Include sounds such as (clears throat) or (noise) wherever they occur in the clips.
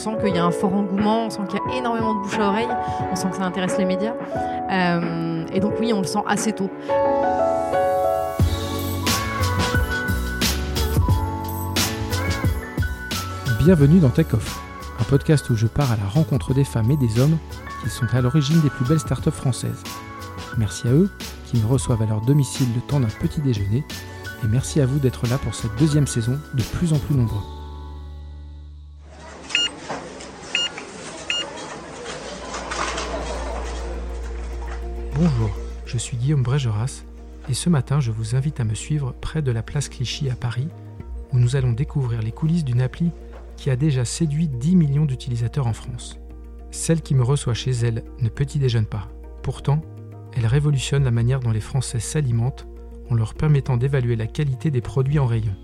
Sent qu'il y a un fort engouement, on sent qu'il y a énormément de bouche à oreille, on sent que ça intéresse les médias. Euh, et donc oui, on le sent assez tôt. Bienvenue dans Tech Off, un podcast où je pars à la rencontre des femmes et des hommes qui sont à l'origine des plus belles startups françaises. Merci à eux qui me reçoivent à leur domicile le temps d'un petit déjeuner et merci à vous d'être là pour cette deuxième saison de plus en plus nombreux. Bonjour, je suis Guillaume Brégeras et ce matin je vous invite à me suivre près de la place Clichy à Paris où nous allons découvrir les coulisses d'une appli qui a déjà séduit 10 millions d'utilisateurs en France. Celle qui me reçoit chez elle ne petit déjeune pas. Pourtant, elle révolutionne la manière dont les Français s'alimentent en leur permettant d'évaluer la qualité des produits en rayon.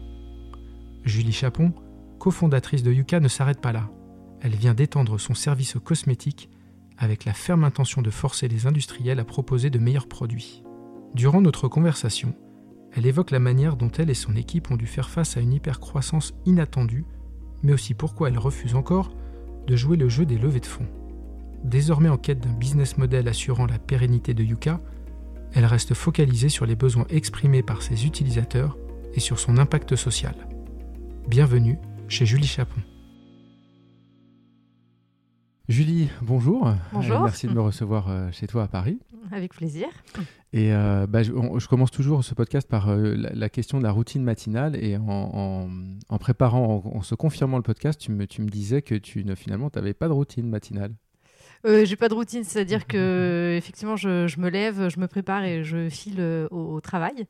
Julie Chapon, cofondatrice de Yuka, ne s'arrête pas là. Elle vient d'étendre son service aux cosmétiques avec la ferme intention de forcer les industriels à proposer de meilleurs produits. Durant notre conversation, elle évoque la manière dont elle et son équipe ont dû faire face à une hypercroissance inattendue, mais aussi pourquoi elle refuse encore de jouer le jeu des levées de fonds. Désormais en quête d'un business model assurant la pérennité de Yuka, elle reste focalisée sur les besoins exprimés par ses utilisateurs et sur son impact social. Bienvenue chez Julie Chapon. Julie, bonjour. Bonjour. Merci de me recevoir euh, chez toi à Paris. Avec plaisir. Et euh, bah, je, on- je commence toujours ce podcast par euh, la, la question de la routine matinale. Et en, en- en préparant, en, en se confirmant le podcast, tu me, tu me disais que tu ne, finalement, tu n'avais pas de routine matinale. Euh, j'ai pas de routine, c'est-à-dire que effectivement, je, je me lève, je me prépare et je file euh, au, au travail.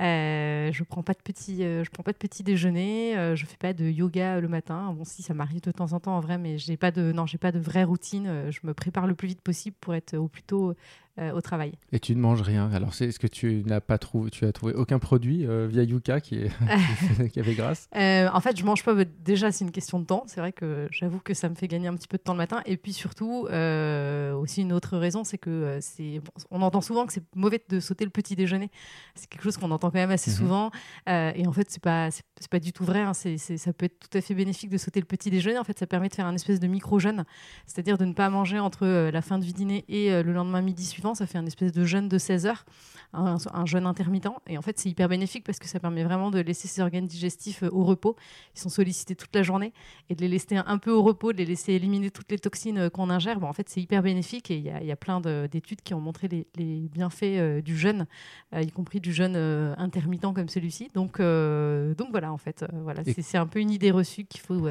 Euh, je prends pas de petit, je prends pas de petit déjeuner, je fais pas de yoga le matin. Bon, si ça m'arrive de temps en temps en vrai, mais j'ai pas de, non, j'ai pas de vraie routine. Je me prépare le plus vite possible pour être au plus tôt euh, au travail. Et tu ne manges rien. Alors, c'est, est-ce que tu n'as pas trouvé, tu as trouvé aucun produit euh, via Yuka qui, est, (laughs) qui (laughs) avait grâce? Euh, en fait, je mange pas. Déjà, c'est une question de temps. C'est vrai que j'avoue que ça me fait gagner un petit peu de temps le matin. Et puis surtout, euh, aussi une autre raison, c'est que c'est. on entend souvent que c'est mauvais de sauter le petit déjeuner. C'est quelque chose qu'on entend quand même assez Mhm. souvent. Et en fait, c'est pas. C'est c'est pas du tout vrai. hein. C'est- c'est- ça peut être tout à fait bénéfique de sauter le petit déjeuner. En fait, ça permet de faire un espèce de micro jeûne, c'est-à-dire de ne pas manger entre la fin du dîner et le lendemain midi suivant. Ça fait un espèce de jeûne de 16 heures, un, un jeûne intermittent. Et en fait, c'est hyper bénéfique parce que ça permet vraiment de laisser ses organes digestifs euh, au repos. Ils sont sollicités toute la journée et de les laisser un peu au repos, de les laisser éliminer toutes les toxines euh, qu'on ingère. Bon, en fait, c'est hyper bénéfique et il y, a- il y a plein de- d'études qui ont montré les, les bienfaits euh, du jeûne, euh, y compris du jeûne euh, intermittent comme celui-ci. Donc, donc voilà, en fait, voilà, c'est un peu une idée reçue qu'il faut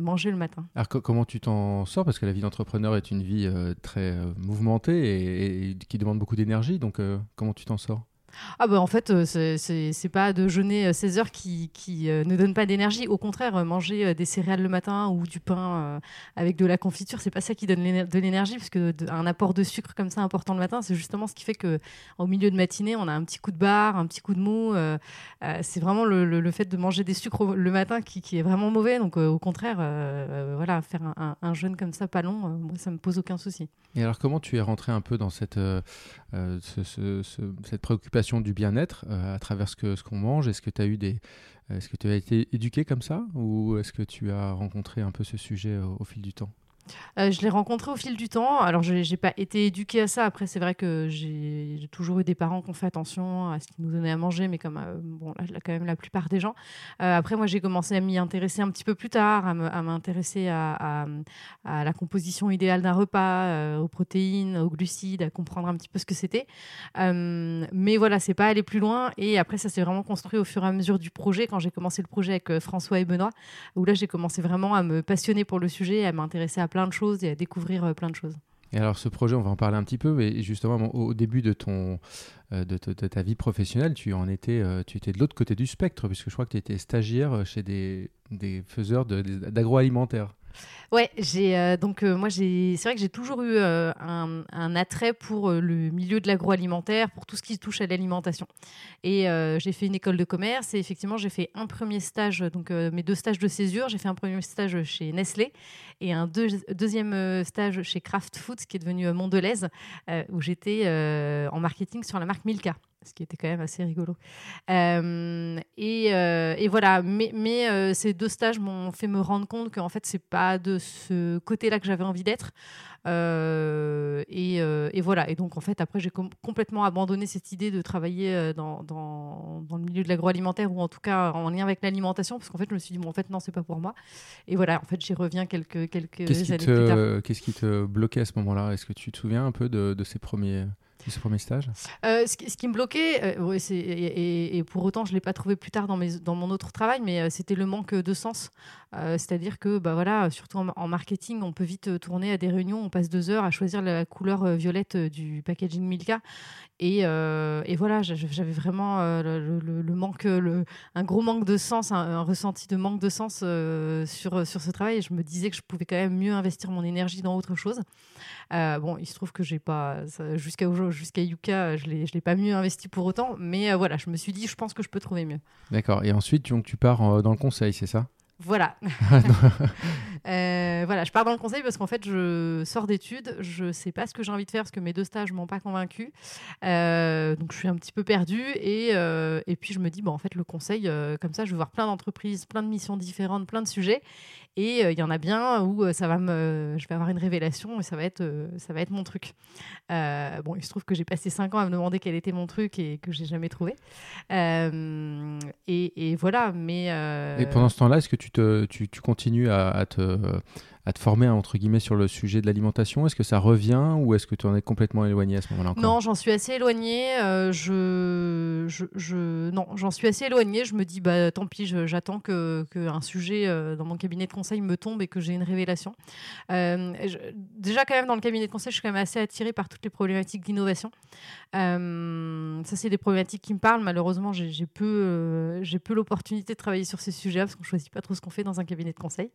manger le matin. Alors, co- comment tu t'en sors? Parce que la vie d'entrepreneur est une vie euh, très euh, mouvementée et, qui demande beaucoup d'énergie. Donc, euh, comment tu t'en sors? Ah bah en fait, euh, c'est- pas de jeûner euh, 16 heures qui, qui euh, ne donne pas d'énergie. Au contraire, euh, manger euh, des céréales le matin ou du pain euh, avec de la confiture, c'est pas ça qui donne de l'énergie, parce un apport de sucre comme ça important le matin, c'est justement ce qui fait que au milieu de matinée, on a un petit coup de barre, un petit coup de mou. euh, euh, c'est vraiment le, le- fait de manger des sucres le matin qui, qui est vraiment mauvais. Donc euh, au contraire, euh, euh, voilà, faire un, un- jeûne comme ça, pas long, euh, moi ça me pose aucun souci. Et alors, comment tu es rentré un peu dans cette, euh, euh, ce- ce- ce- cette préoccupation du bien-être euh, à travers ce que ce qu'on mange. Est-ce que tu as eu des, est-ce que tu as été éduqué comme ça, ou est-ce que tu as rencontré un peu ce sujet au, au fil du temps? Euh, je l'ai rencontré au fil du temps. Alors, je n'ai pas été éduquée à ça. Après, c'est vrai que j'ai toujours eu des parents qui ont fait attention à ce qu'ils nous donnaient à manger, mais comme euh, bon, là, quand même la plupart des gens. Euh, après, moi, j'ai commencé à m'y intéresser un petit peu plus tard, à m'intéresser à, à- la composition idéale d'un repas, aux protéines, aux glucides, à comprendre un petit peu ce que c'était. Mais voilà, c'est pas aller plus loin. Et après, ça s'est vraiment construit au fur et à mesure du projet. Quand j'ai commencé le projet avec François et Benoît, où là, j'ai commencé vraiment à me passionner pour le sujet, à m'intéresser à plein de choses et à découvrir euh, plein de choses. Et alors ce projet, on va en parler un petit peu, mais justement au début de ton de, ta vie professionnelle, tu en étais, tu étais de l'autre côté du spectre, puisque je crois que tu étais stagiaire chez des, des faiseurs d'agroalimentaire. Ouais, j'ai euh, donc euh, moi j'ai c'est vrai que j'ai toujours eu euh, un, attrait pour le milieu de l'agroalimentaire, pour tout ce qui touche à l'alimentation. Et j'ai fait une école de commerce et effectivement j'ai fait un premier stage, donc mes deux stages de césure. J'ai fait un premier stage chez Nestlé et un deuxième stage chez Kraft Foods qui est devenu Mondelez, où j'étais en marketing sur la marque Milka ce qui était quand même assez rigolo. Euh, euh, et, voilà, mais, mais euh, ces deux stages m'ont fait me rendre compte qu'en fait, c'est pas de ce côté-là que j'avais envie d'être. Et, voilà, et donc en fait, après, j'ai complètement abandonné cette idée de travailler dans, dans, dans le milieu de l'agroalimentaire ou en tout cas en lien avec l'alimentation, parce qu'en fait, je me suis dit, bon, en fait, non, c'est pas pour moi. Et voilà, en fait, j'y reviens quelques, quelques années plus tard. Qu'est-ce qui te bloquait à ce moment-là? Est-ce que tu te souviens un peu de, de ces premiers ce premier stage euh, ce, qui, me bloquait, euh, et, pour autant je ne l'ai pas trouvé plus tard dans, mon autre travail, mais euh, c'était le manque de sens. C'est-à-dire que, bah, voilà, surtout en, marketing, on peut vite tourner à des réunions, on passe deux heures à choisir la couleur violette du packaging Milka. Et, voilà, j'avais vraiment le, manque, un gros manque de sens, un, ressenti de manque de sens sur, sur ce travail. Et je me disais que je pouvais quand même mieux investir mon énergie dans autre chose. Bon, il se trouve que j'ai pas, jusqu'à jusqu'à Yuka, je ne l'ai pas mieux investi pour autant. Mais euh, voilà, je me suis dit, je pense que je peux trouver mieux. D'accord. Et ensuite, donc, tu pars euh, dans le conseil, c'est ça? Voilà. (laughs) (laughs) Euh, voilà, je pars dans le conseil parce qu'en fait, je sors d'études, je sais pas ce que j'ai envie de faire parce que mes deux stages m'ont pas convaincu. donc, je suis un petit peu perdue et, et puis je me dis, bon, en fait, le conseil, comme ça, je vais voir plein d'entreprises, plein de missions différentes, plein de sujets. Et euh, il y en a bien où euh, ça va me, je vais avoir une révélation et ça va être, euh, ça va être mon truc. bon, il se trouve que j'ai passé cinq ans à me demander quel était mon truc et que j'ai jamais trouvé. Et, voilà, mais. Et pendant ce temps-là, est-ce que tu, tu, tu continues à te à te former entre guillemets sur le sujet de l'alimentation? Est-ce que ça revient ou est-ce que tu en es complètement éloigné à ce moment-là Non, j'en suis assez éloigné. Euh, je, non, j'en suis assez éloigné. Je me dis bah tant pis, j'attends que, que, un sujet euh, dans mon cabinet de conseil me tombe et que j'ai une révélation. Euh, déjà quand même dans le cabinet de conseil, je suis quand même assez attirée par toutes les problématiques d'innovation. ça c'est des problématiques qui me parlent. Malheureusement, j'ai peu j'ai peu l'opportunité de travailler sur ces sujets parce qu'on choisit pas trop ce qu'on fait dans un cabinet de conseil.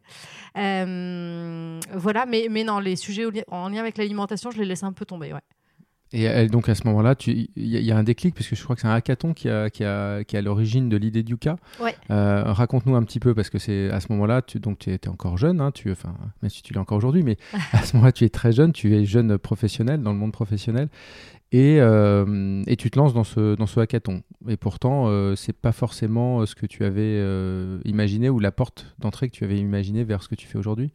Voilà, mais, mais non, les sujets en lien avec l'alimentation, je les laisse un peu tomber. Ouais. Et donc à ce moment-là, il y, a un déclic, puisque je crois que c'est un hackathon qui, a, qui, a, qui a l'origine de l'idée d'Uka. Ouais. Euh, raconte-nous un petit peu, parce que c'est à ce moment-là, tu donc, tu étais encore jeune, hein, tu, enfin, même si tu l'es encore aujourd'hui, mais à ce moment-là, tu es très jeune, tu es jeune professionnel, dans le monde professionnel. Et, euh, et, tu te lances dans ce, dans ce hackathon. Et pourtant, euh, c'est pas forcément ce que tu avais euh, imaginé ou la porte d'entrée que tu avais imaginé vers ce que tu fais aujourd'hui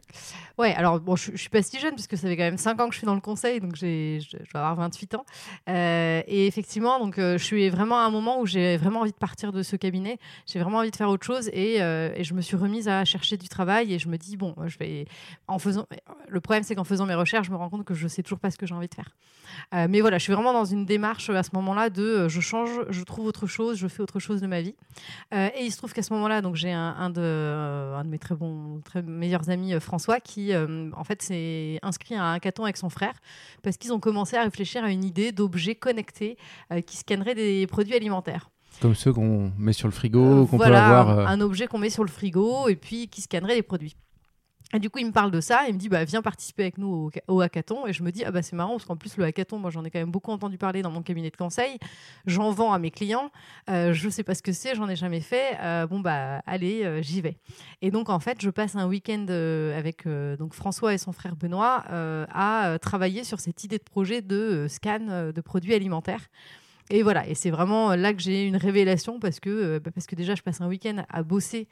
Ouais, alors bon, je, je, suis pas si jeune puisque ça fait quand même 5 ans que je suis dans le conseil, donc je, je avoir 28 ans. et effectivement, donc je suis vraiment à un moment où j'ai vraiment envie de partir de ce cabinet. J'ai vraiment envie de faire autre chose et, et, je me suis remise à chercher du travail et je me dis bon, je vais en faisant. Le problème, c'est qu'en faisant mes recherches, je me rends compte que je sais toujours pas ce que j'ai envie de faire. mais voilà, je suis vraiment dans une démarche à ce moment-là de euh, je change, je trouve autre chose, je fais autre chose de ma vie. Euh, et il se trouve qu'à ce moment-là, donc j'ai un, de, euh, un de mes très bons, très meilleurs amis, François, qui en fait s'est inscrit à un hackathon avec son frère parce qu'ils ont commencé à réfléchir à une idée d'objets connectés qui scanneraient des produits alimentaires. Comme ceux qu'on met sur le frigo, qu'on peut avoir. Un objet qu'on met sur le frigo et puis qui scannerait les produits. Et du coup, il me parle de ça, il me dit bah, viens participer avec nous au, hackathon. Et je me dis ah bah c'est marrant parce qu'en plus le hackathon, moi j'en ai quand même beaucoup entendu parler dans mon cabinet de conseil. J'en vends à mes clients. Euh, je sais pas ce que c'est, j'en ai jamais fait. Euh, bon bah allez, euh, j'y vais. Et donc en fait, je passe un week-end euh, avec donc François et son frère Benoît à travailler sur cette idée de projet de scan de produits alimentaires. Et voilà, et c'est vraiment là que j'ai une révélation parce que, bah, parce que déjà je passe un week-end à bosser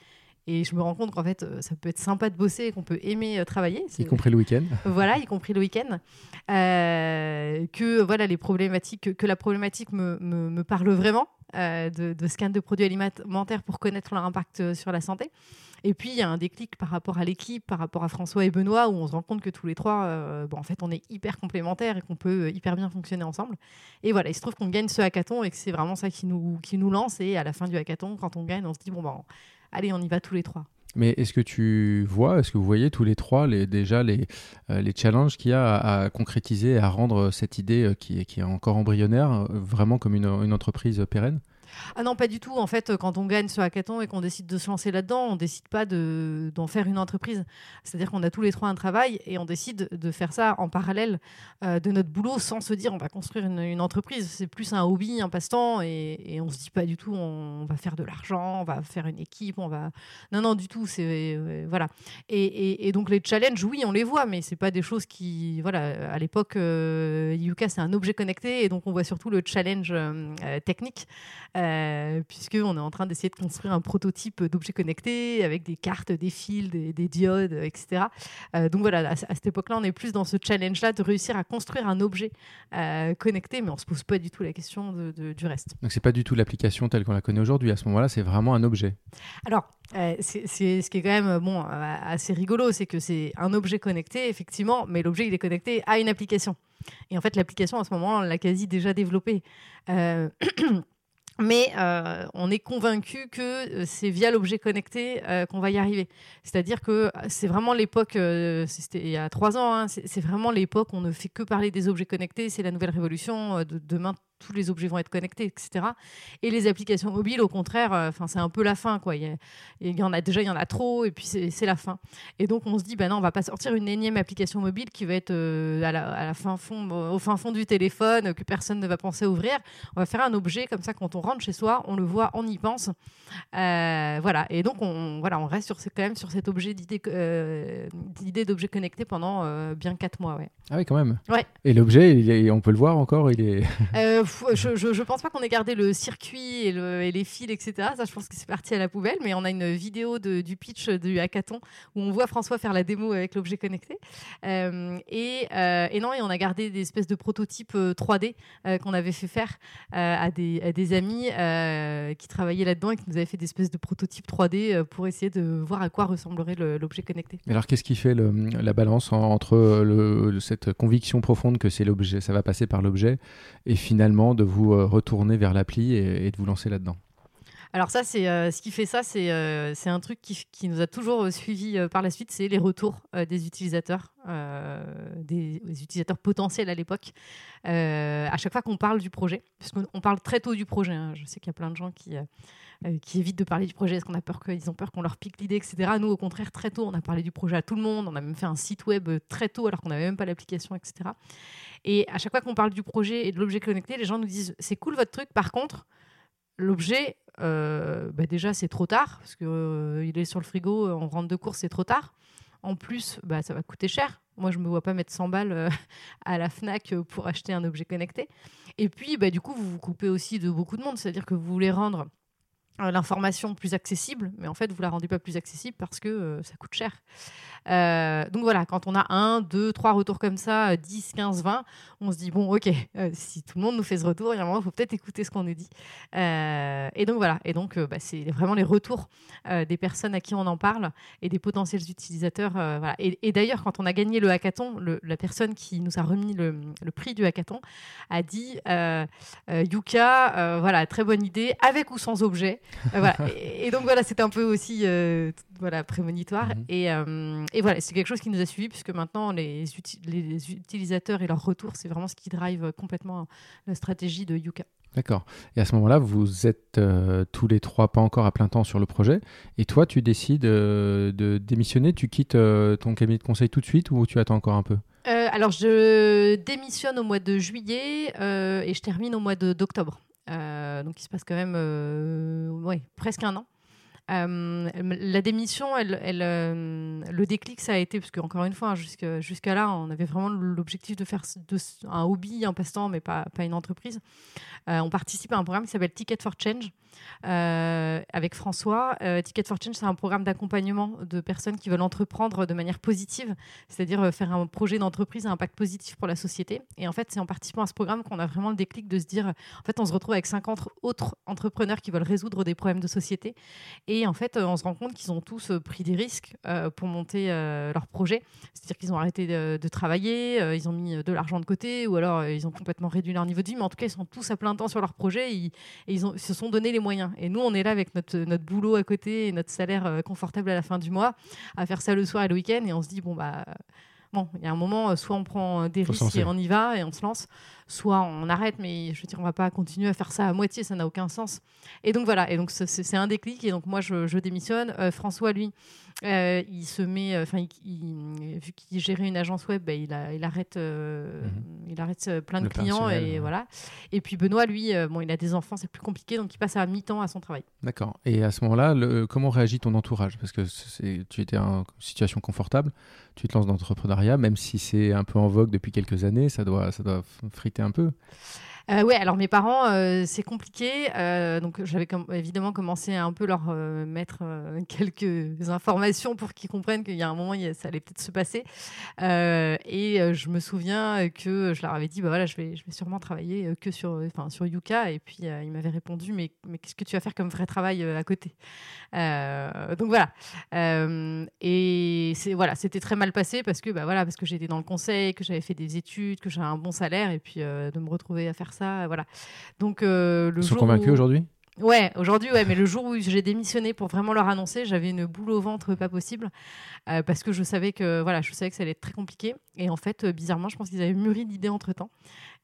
et je me rends compte qu'en fait, euh, ça peut être sympa de bosser et qu'on peut aimer euh, travailler. Y compris le week-end. (laughs) Voilà, y compris le week-end. Euh, que voilà les problématiques, que, la problématique me, me, parle vraiment de, de, scan de produits alimentaires pour connaître leur impact sur la santé. Et puis il y a un déclic par rapport à l'équipe, par rapport à François et Benoît, où on se rend compte que tous les trois, bon, en fait, on est hyper complémentaires et qu'on peut hyper bien fonctionner ensemble. Et voilà, il se trouve qu'on gagne ce hackathon et que c'est vraiment ça qui nous, qui nous lance. Et à la fin du hackathon, quand on gagne, on se dit bon ben allez, on y va tous les trois. Mais est-ce que tu vois, est-ce que vous voyez tous les trois déjà les, les challenges qu'il y a à, concrétiser, à rendre cette idée qui est, qui est encore embryonnaire vraiment comme une entreprise pérenne? Ah non, pas du tout. En fait, quand on gagne ce hackathon et qu'on décide de se lancer là-dedans, on décide pas d'en faire une entreprise. C'est-à-dire qu'on a tous les trois un travail et on décide de faire ça en parallèle euh, de notre boulot sans se dire on va construire une, entreprise. C'est plus un hobby, un passe-temps et, et, on se dit pas du tout on, va faire de l'argent, on va faire une équipe, on va. Non, non, du tout. C'est euh, voilà. Et, et, donc les challenges, oui, on les voit, mais c'est pas des choses qui voilà. À l'époque, euh, Yuka c'est un objet connecté et donc on voit surtout le challenge technique. Euh, puisqu'on est en train d'essayer de construire un prototype d'objet connecté avec des cartes, des fils, des, diodes, etc. Euh, donc voilà, à, cette époque-là, on est plus dans ce challenge-là de réussir à construire un objet euh, connecté, mais on ne se pose pas du tout la question du reste. Donc c'est pas du tout l'application telle qu'on la connaît aujourd'hui. À ce moment-là, c'est vraiment un objet. Alors, c'est ce qui est quand même bon, assez rigolo, c'est que c'est un objet connecté, effectivement, mais l'objet, il est connecté à une application. Et en fait, l'application, à ce moment, on l'a quasi déjà développée. (clears throat) Mais euh, on est convaincu que euh, c'est via l'objet connecté euh, qu'on va y arriver. C'est-à-dire que c'est vraiment l'époque, c'était il y a trois ans, hein, c'est vraiment l'époque où on ne fait que parler des objets connectés, c'est la nouvelle révolution. de demain, tous les objets vont être connectés, etc. Et les applications mobiles, au contraire, euh, enfin c'est un peu la fin, quoi. Il y, en a déjà, il y en a trop, et puis c'est la fin. Et donc on se dit, ben non, on va pas sortir une énième application mobile qui va être euh, à, la, fin fond, au fin fond du téléphone, que personne ne va penser à ouvrir. On va faire un objet comme ça quand on rentre chez soi, on le voit, on y pense, euh, voilà. Et donc on, voilà, on reste sur quand même sur cet objet d'idée d'idée d'objet connecté pendant bien quatre mois, ouais. Ah oui, quand même. Ouais. Et l'objet, on peut le voir encore, il est je, je, pense pas qu'on ait gardé le circuit et, le, et, les fils, etc. Ça, je pense que c'est parti à la poubelle. Mais on a une vidéo du pitch du hackathon où on voit François faire la démo avec l'objet connecté. Euh, et, euh, et, non, et on a gardé des espèces de prototypes 3D euh, qu'on avait fait faire à des, amis qui travaillaient là-dedans et qui nous avaient fait des espèces de prototypes 3D pour essayer de voir à quoi ressemblerait l'objet connecté. Alors, qu'est-ce qui fait la balance entre cette conviction profonde que c'est l'objet, ça va passer par l'objet, et finalement de vous euh, retourner vers l'appli et, de vous lancer là-dedans alors ça, c'est euh, ce qui fait ça, c'est euh, un truc qui, qui, nous a toujours suivi par la suite, c'est les retours des utilisateurs, des, utilisateurs potentiels à l'époque. à chaque fois qu'on parle du projet, puisqu'on parle très tôt du projet. Hein. je sais qu'il y a plein de gens qui qui évitent de parler du projet parce qu'on a peur qu'ils ont peur qu'on leur pique l'idée, etc. Nous, au contraire, très tôt, on a parlé du projet à tout le monde. On a même fait un site web très tôt alors qu'on n'avait même pas l'application, etc. Et à chaque fois qu'on parle du projet et de l'objet connecté, les gens nous disent c'est cool votre truc. Par contre, l'objet, euh, bah déjà c'est trop tard parce qu'il euh, il est sur le frigo, on rentre de course, c'est trop tard. En plus, bah, ça va coûter cher. Moi, je ne me vois pas mettre 100 balles euh, (laughs) à la FNAC pour acheter un objet connecté. Et puis, bah, du coup, vous vous coupez aussi de beaucoup de monde. C'est-à-dire que vous voulez rendre l'information plus accessible, mais en fait, vous la rendez pas plus accessible parce que ça coûte cher. Euh, donc voilà, quand on a un, deux, trois retours comme ça, 10, 15, 20, on se dit, bon, ok, (laughs) euh, si tout le monde nous fait ce retour, il y a un moment, faut peut-être écouter ce qu'on nous dit. Euh, et donc voilà, et donc bah, c'est vraiment les retours des personnes à qui on en parle et des potentiels utilisateurs. Et, d'ailleurs, quand on a gagné le hackathon, la personne qui nous a remis le, prix du hackathon a dit, Yuka, voilà, très bonne idée, avec ou sans objet. Voilà. et, donc voilà, c'était un peu aussi voilà, prémonitoire. Mhm. Et, et voilà, c'est quelque chose qui nous a suivis puisque maintenant les, les utilisateurs et leurs retours, c'est vraiment ce qui drive complètement la stratégie de Yuka. D'accord. Et à ce moment-là, vous êtes euh, tous les trois pas encore à plein temps sur le projet. Et toi, tu décides euh, de démissionner Tu quittes euh, ton cabinet de conseil tout de suite ou tu attends encore un peu? Alors, je démissionne au mois de juillet et je termine au mois d'octobre. Donc, il se passe quand même ouais, presque un an. Euh, la démission, euh, le déclic, ça a été, parce qu'encore une fois, hein, jusqu'à là, on avait vraiment l'objectif de faire un hobby, un passe-temps, mais pas, une entreprise. Euh, on participe à un programme qui s'appelle Ticket for Change avec François. Ticket for Change, c'est un programme d'accompagnement de personnes qui veulent entreprendre de manière positive, c'est-à-dire faire un projet d'entreprise à impact positif pour la société. Et en fait, c'est en participant à ce programme qu'on a vraiment le déclic de se dire, en fait, on se retrouve avec 50 autres entrepreneurs qui veulent résoudre des problèmes de société. En fait, on se rend compte qu'ils ont tous pris des risques pour monter leur projet. C'est-à-dire qu'ils ont arrêté de, travailler, ils ont mis de l'argent de côté, ou alors ils ont complètement réduit leur niveau de vie. Mais en tout cas, ils sont tous à plein temps sur leur projet et, ils, ont, se sont donné les moyens. Et nous, on est là avec notre, notre boulot à côté et notre salaire confortable à la fin du mois, à faire ça le soir et le week-end. Et on se dit, bon, bah bon, il y a un moment, soit on prend des risques et on y va et on se lance, soit on arrête, mais je veux dire, on va pas continuer à faire ça à moitié, ça n'a aucun sens. Et donc voilà, et donc c'est un déclic, et donc moi je, démissionne. Euh, François, lui, euh, il se met, euh, enfin, vu qu'il gérait une agence web, bah, il, il, arrête, mhm. il arrête plein de clients, et voilà. Et puis Benoît, lui, bon, il a des enfants, c'est plus compliqué, donc il passe à mi-temps à son travail. D'accord. Et à ce moment-là, comment réagit ton entourage? Parce que tu étais en situation confortable, tu te lances dans l'entrepreneuriat, même si c'est un peu en vogue depuis quelques années, ça doit, ça doit un peu. Euh, ouais, alors mes parents, euh, c'est compliqué. Euh, donc j'avais évidemment commencé à un peu leur mettre (laughs) quelques informations pour qu'ils comprennent qu'il y a un moment, ça allait peut-être se passer. et je me souviens que je leur avais dit, bah voilà, je vais, je vais sûrement travailler que sur, enfin, sur Yuka. Et puis ils m'avaient répondu, mais, mais qu'est-ce que tu vas faire comme vrai travail à côté? Donc voilà. et c'est voilà, c'était très mal passé parce que bah voilà, parce que j'étais dans le conseil, que j'avais fait des études, que j'avais un bon salaire, et puis de me retrouver à faire ça, voilà. Donc euh, le Ils sont convaincus aujourd'hui Ouais, aujourd'hui, ouais, mais le jour où j'ai démissionné pour vraiment leur annoncer, j'avais une boule au ventre pas possible euh, parce que je savais que voilà, je savais que ça allait être très compliqué. Et en fait, euh, bizarrement, je pense qu'ils avaient mûri l'idée entre temps.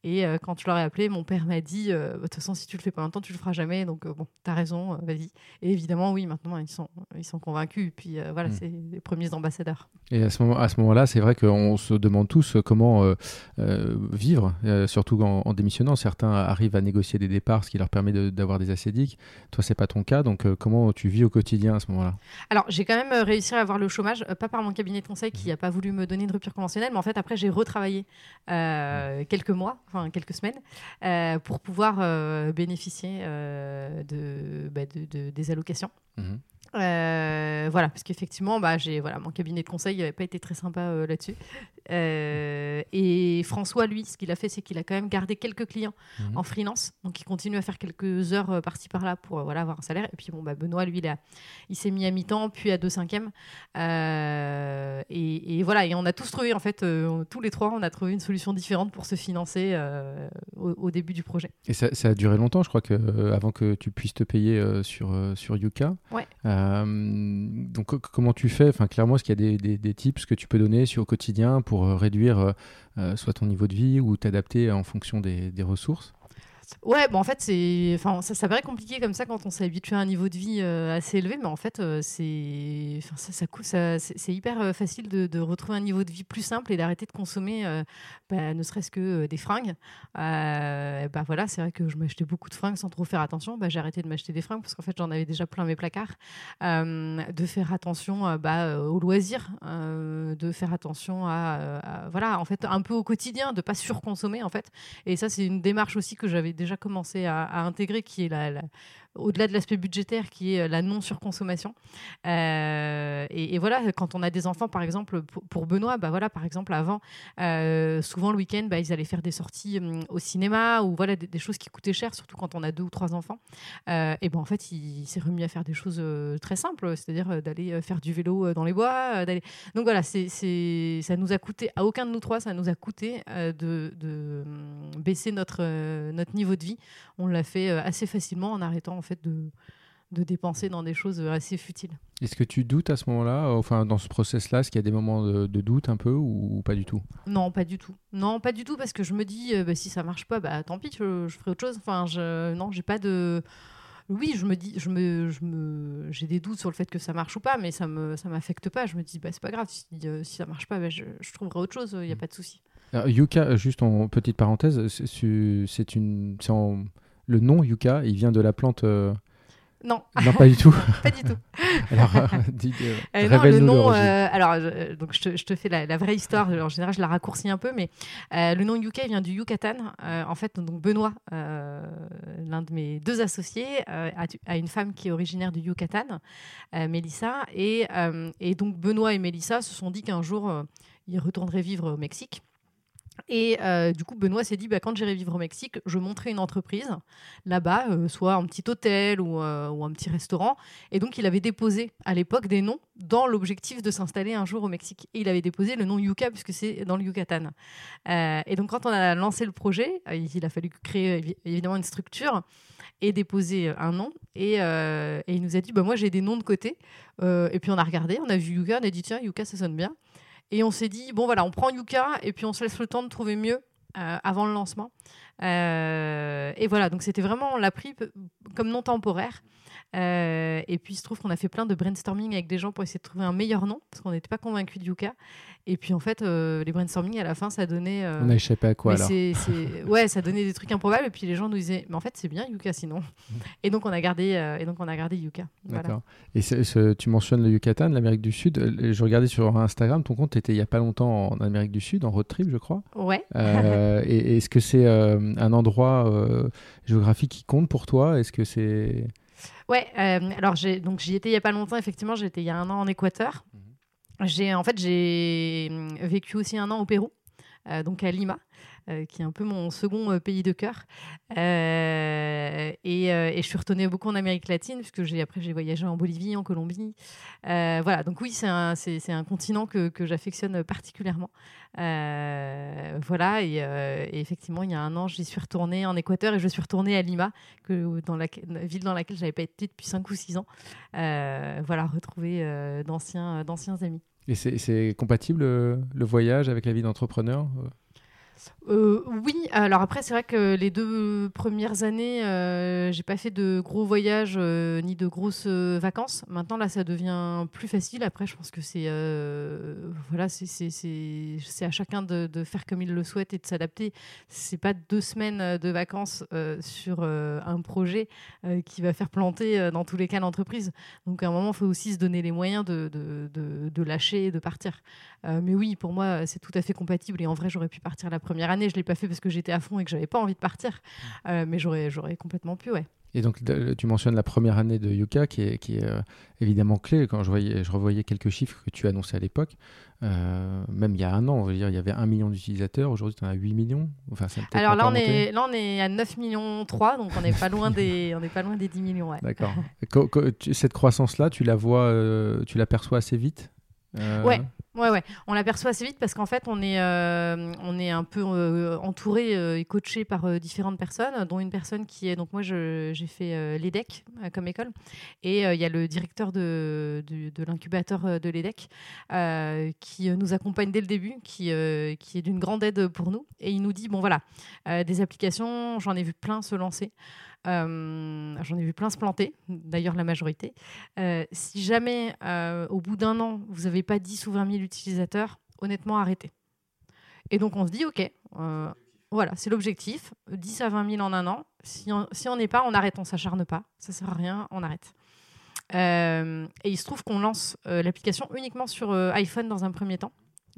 Et euh, quand je leur ai appelé, mon père m'a dit euh, De toute façon, si tu le fais pas maintenant, tu le feras jamais. Donc, euh, bon, tu as raison, vas-y. Et évidemment, oui, maintenant, ils sont, ils sont convaincus. Puis voilà, hmm. c'est les premiers ambassadeurs. Et à ce moment-là, moment c'est vrai qu'on se demande tous comment vivre, surtout en, démissionnant. Certains arrivent à négocier des départs, ce qui leur permet d'avoir des assédiques. Toi, c'est pas ton cas. Donc, comment tu vis au quotidien à ce moment-là? Alors, j'ai quand même réussi à avoir le chômage, pas par mon cabinet de conseil qui n'a pas voulu me donner une rupture conventionnelle, mais en fait, après, j'ai retravaillé quelques mois enfin quelques semaines, euh, pour pouvoir euh, bénéficier euh, bah, de, de, des allocations. Mhm. Euh, voilà, parce qu'effectivement, bah, j'ai voilà, mon cabinet de conseil n'avait pas été très sympa euh, là-dessus. Euh, et François, lui, ce qu'il a fait, c'est qu'il a quand même gardé quelques clients mhm. en freelance, donc il continue à faire quelques heures par-ci par-là pour voilà avoir un salaire. Et puis bon, bah, Benoît, lui, il, il s'est mis à mi-temps, puis à deux cinquièmes. Et, voilà, et on a tous trouvé en fait, tous les trois, on a trouvé une solution différente pour se financer au, début du projet. Et ça, ça, a duré longtemps, je crois que avant que tu puisses te payer sur sur Yuka. Ouais. Euh, donc comment tu fais? Clairement, est-ce qu'il y a des, tips que tu peux donner sur au quotidien pour euh, réduire euh, soit ton niveau de vie ou t'adapter en fonction des ressources? Ouais, bon, en fait, c'est, enfin, ça, ça paraît compliqué comme ça quand on s'est habitué à un niveau de vie assez élevé, mais en fait, c'est, enfin, ça, ça, c'est hyper facile de, retrouver un niveau de vie plus simple et d'arrêter de consommer, bah, ne serait-ce que des fringues. bah voilà, c'est vrai que je m'achetais beaucoup de fringues sans trop faire attention. Bah, j'ai arrêté de m'acheter des fringues parce qu'en fait, j'en avais déjà plein mes placards. de faire attention bah, aux loisirs, de faire attention à, voilà, en fait, un peu au quotidien, de pas surconsommer en fait. Et ça, c'est une démarche aussi que j'avais déjà commencé à, intégrer, qui est la, au-delà de l'aspect budgétaire qui est euh, la non-surconsommation. Euh, et, voilà, quand on a des enfants, par exemple, pour, Benoît, bah voilà, par exemple, avant, euh, souvent le week-end, bah, ils allaient faire des sorties hum, au cinéma ou voilà, des, choses qui coûtaient cher, surtout quand on a deux ou trois enfants. et ben en fait, il, s'est remis à faire des choses très simples, c'est-à-dire d'aller faire du vélo dans les bois. Donc voilà, c'est, c'est, ça nous a coûté, à aucun de nous trois, ça nous a coûté de, de hum, baisser notre, notre niveau de vie. On l'a fait assez facilement en arrêtant en fait de, de dépenser dans des choses assez futiles. Est-ce que tu doutes à ce moment-là, enfin dans ce process-là, est-ce qu'il y a des moments de, doute un peu ou, pas du tout? Non, pas du tout. Non, pas du tout parce que je me dis euh, bah, si ça marche pas, bah tant pis, je, ferai autre chose. Enfin, je, non, j'ai pas de. Oui, je me dis, je me, je me, j'ai des doutes sur le fait que ça marche ou pas, mais ça me, ça m'affecte pas. Je me dis, bah c'est pas grave, si, euh, si ça marche pas, bah, je, je, trouverai autre chose, il n'y a mm. pas de souci. Yuka, juste en petite parenthèse, c'est une, en le nom yucca, il vient de la plante. Euh, non. Non, pas du tout. (laughs) pas du tout. (laughs) alors, euh, euh, le nom. alors, donc je te, fais la, vraie histoire. En général, je la raccourcis un peu, mais le nom Yuka vient du Yucatan. en fait, donc Benoît, l'un de mes deux associés, a, une femme qui est originaire du Yucatan, Mélissa, et, et, donc Benoît et Mélissa se sont dit qu'un jour ils retourneraient vivre au Mexique. Et euh, du coup, Benoît s'est dit, bah, quand j'irai vivre au Mexique, je monterai une entreprise là-bas, euh, soit un petit hôtel ou, euh, ou, un petit restaurant. Et donc, il avait déposé à l'époque des noms dans l'objectif de s'installer un jour au Mexique. Et il avait déposé le nom Yucca, puisque c'est dans le Yucatan. et donc, quand on a lancé le projet, il a fallu créer évidemment une structure et déposer un nom. Et, il nous a dit, bah, moi, j'ai des noms de côté. et puis, on a regardé, on a vu Yucca, on a dit, tiens, Yucca, ça sonne bien. Et on s'est dit, bon voilà, on prend Yuka et puis on se laisse le temps de trouver mieux euh, avant le lancement. Euh, et voilà, donc c'était vraiment, on l'a pris comme non temporaire. Euh, et puis il se trouve qu'on a fait plein de brainstorming avec des gens pour essayer de trouver un meilleur nom, parce qu'on n'était pas convaincu de Yuka. Et puis en fait, euh, les brainstorming à la fin, ça donnait. Euh, On a échappé à quoi alors (laughs) Ouais, ça donnait des trucs improbables. Et puis les gens nous disaient, mais en fait, c'est bien Yuka sinon. et donc on a gardé, et donc on a gardé Yuka. D'accord. Et tu mentionnes le Yucatan, l'Amérique du Sud. Je regardais sur Instagram, ton compte était il y a pas longtemps en Amérique du Sud, en road trip, je crois. Ouais. et est-ce que c'est un endroit géographique qui compte pour toi? Est-ce que c'est Ouais, euh, alors donc j'y étais il y a pas longtemps, effectivement, j'étais il y a un an en Équateur. Mhm. J'ai en fait j'ai hum, vécu aussi un an au Pérou, euh, donc à Lima. Euh, qui est un peu mon second euh, pays de cœur. Euh, et, je suis retournée beaucoup en Amérique latine, puisque j'ai, après j'ai voyagé en Bolivie, en Colombie. voilà, donc oui, c'est un, continent que, j'affectionne particulièrement. voilà, et, effectivement, il y a un an, j'y suis retournée en Équateur et je suis retournée à Lima, dans la, ville dans laquelle je n'avais pas été depuis 5 ou 6 ans. voilà, retrouver d'anciens, d'anciens amis. Et c'est compatible le voyage avec la vie d'entrepreneur euh, oui, alors après, c'est vrai que les deux premières années, euh, j'ai pas fait de gros voyages euh, ni de grosses vacances. Maintenant, là, ça devient plus facile. Après, je pense que c'est voilà, à chacun de, faire comme il le souhaite et de s'adapter. C'est pas deux semaines de vacances sur un projet qui va faire planter dans tous les cas l'entreprise. Donc, à un moment, il faut aussi se donner les moyens de, de, de lâcher et de partir. mais oui, pour moi, c'est tout à fait compatible. Et en vrai, j'aurais pu partir la première année, je l'ai pas fait parce que j'étais à fond et que j'avais pas envie de partir. Euh, mais j'aurais, j'aurais complètement pu, ouais. Et donc, tu mentionnes la première année de Yuka qui est, qui est euh, évidemment clé. Quand je, voyais, je revoyais quelques chiffres que tu annonçais à l'époque, euh, même il y a un an, on veut dire, il y avait un million d'utilisateurs. Aujourd'hui, tu en as 8 millions. Enfin, Alors là on, est, là, on est à 9 millions 3, donc on n'est pas, loin des, (laughs) on pas loin des 10 millions. Ouais. D'accord. Cette croissance-là, tu la vois, tu l'aperçois assez vite Ouais, Ouais, ouais, on l'aperçoit assez vite parce qu'en fait, on est, euh, un peu euh, entouré euh, et coaché par différentes personnes, dont une personne qui est. Donc, moi, j'ai fait l'EDEC comme école. Et il y a le directeur de, de, l'incubateur de l'EDEC qui nous accompagne dès le début, qui, qui est d'une grande aide pour nous. Et il nous dit bon, voilà, des applications, j'en ai vu plein se lancer. Euh, j'en ai vu plein se planter, d'ailleurs la majorité. Euh, si jamais, euh, au bout d'un an, vous n'avez pas 10 ou 20 000 utilisateurs, honnêtement, arrêtez. Et donc on se dit, OK, voilà, c'est l'objectif, 10 à 20 000 en un an. Si on n'est pas, on arrête, on s'acharne pas, ça sert à rien, on arrête. et il se trouve qu'on lance l'application uniquement sur iPhone dans un premier temps,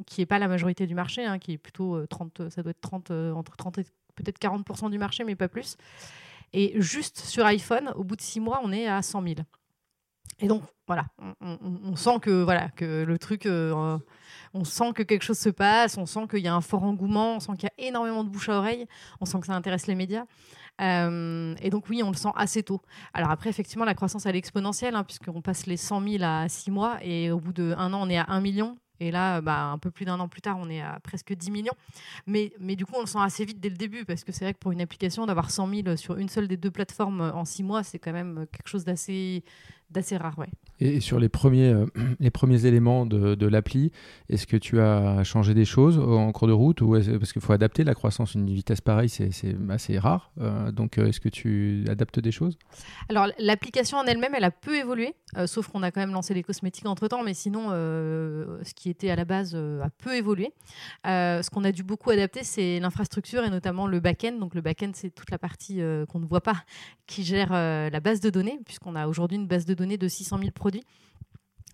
qui n'est pas la majorité du marché, hein, qui est plutôt 30, ça doit être 30, entre 30 et peut-être 40% du marché, mais pas plus. Et juste sur iPhone, au bout de six mois, on est à 100 000. Et donc, voilà, on, sent que, voilà, que le truc, euh, on sent que quelque chose se passe, on sent qu'il y a un fort engouement, on sent qu'il y a énormément de bouche à oreille, on sent que ça intéresse les médias. Euh, et donc, oui, on le sent assez tôt. Alors après, effectivement, la croissance, elle est exponentielle, hein, puisqu'on passe les 100 000 à 6 mois, et au bout d'un an, on est à 1 million. Et là, bah, un peu plus d'un an plus tard, on est à presque 10 millions. Mais, mais du coup, on le sent assez vite dès le début, parce que c'est vrai que pour une application, d'avoir 100 000 sur une seule des deux plateformes en six mois, c'est quand même quelque chose d'assez d'assez rare, ouais. Et sur les premiers, euh, (clears throat) les premiers éléments de, de l'appli, est-ce que tu as changé des choses en cours de route ou Parce qu'il faut adapter la croissance, une vitesse pareille, c'est assez rare. Euh, donc, euh, est-ce que tu adaptes des choses? Alors, l'application en elle-même, elle a peu évolué, sauf qu'on a quand même lancé les cosmétiques entre-temps, mais sinon, ce qui était à la base a peu évolué. ce qu'on a dû beaucoup adapter, c'est l'infrastructure et notamment le back-end. Donc, le back-end, c'est toute la partie qu'on ne voit pas qui gère la base de données, puisqu'on a aujourd'hui une base de données de 600 000 produits.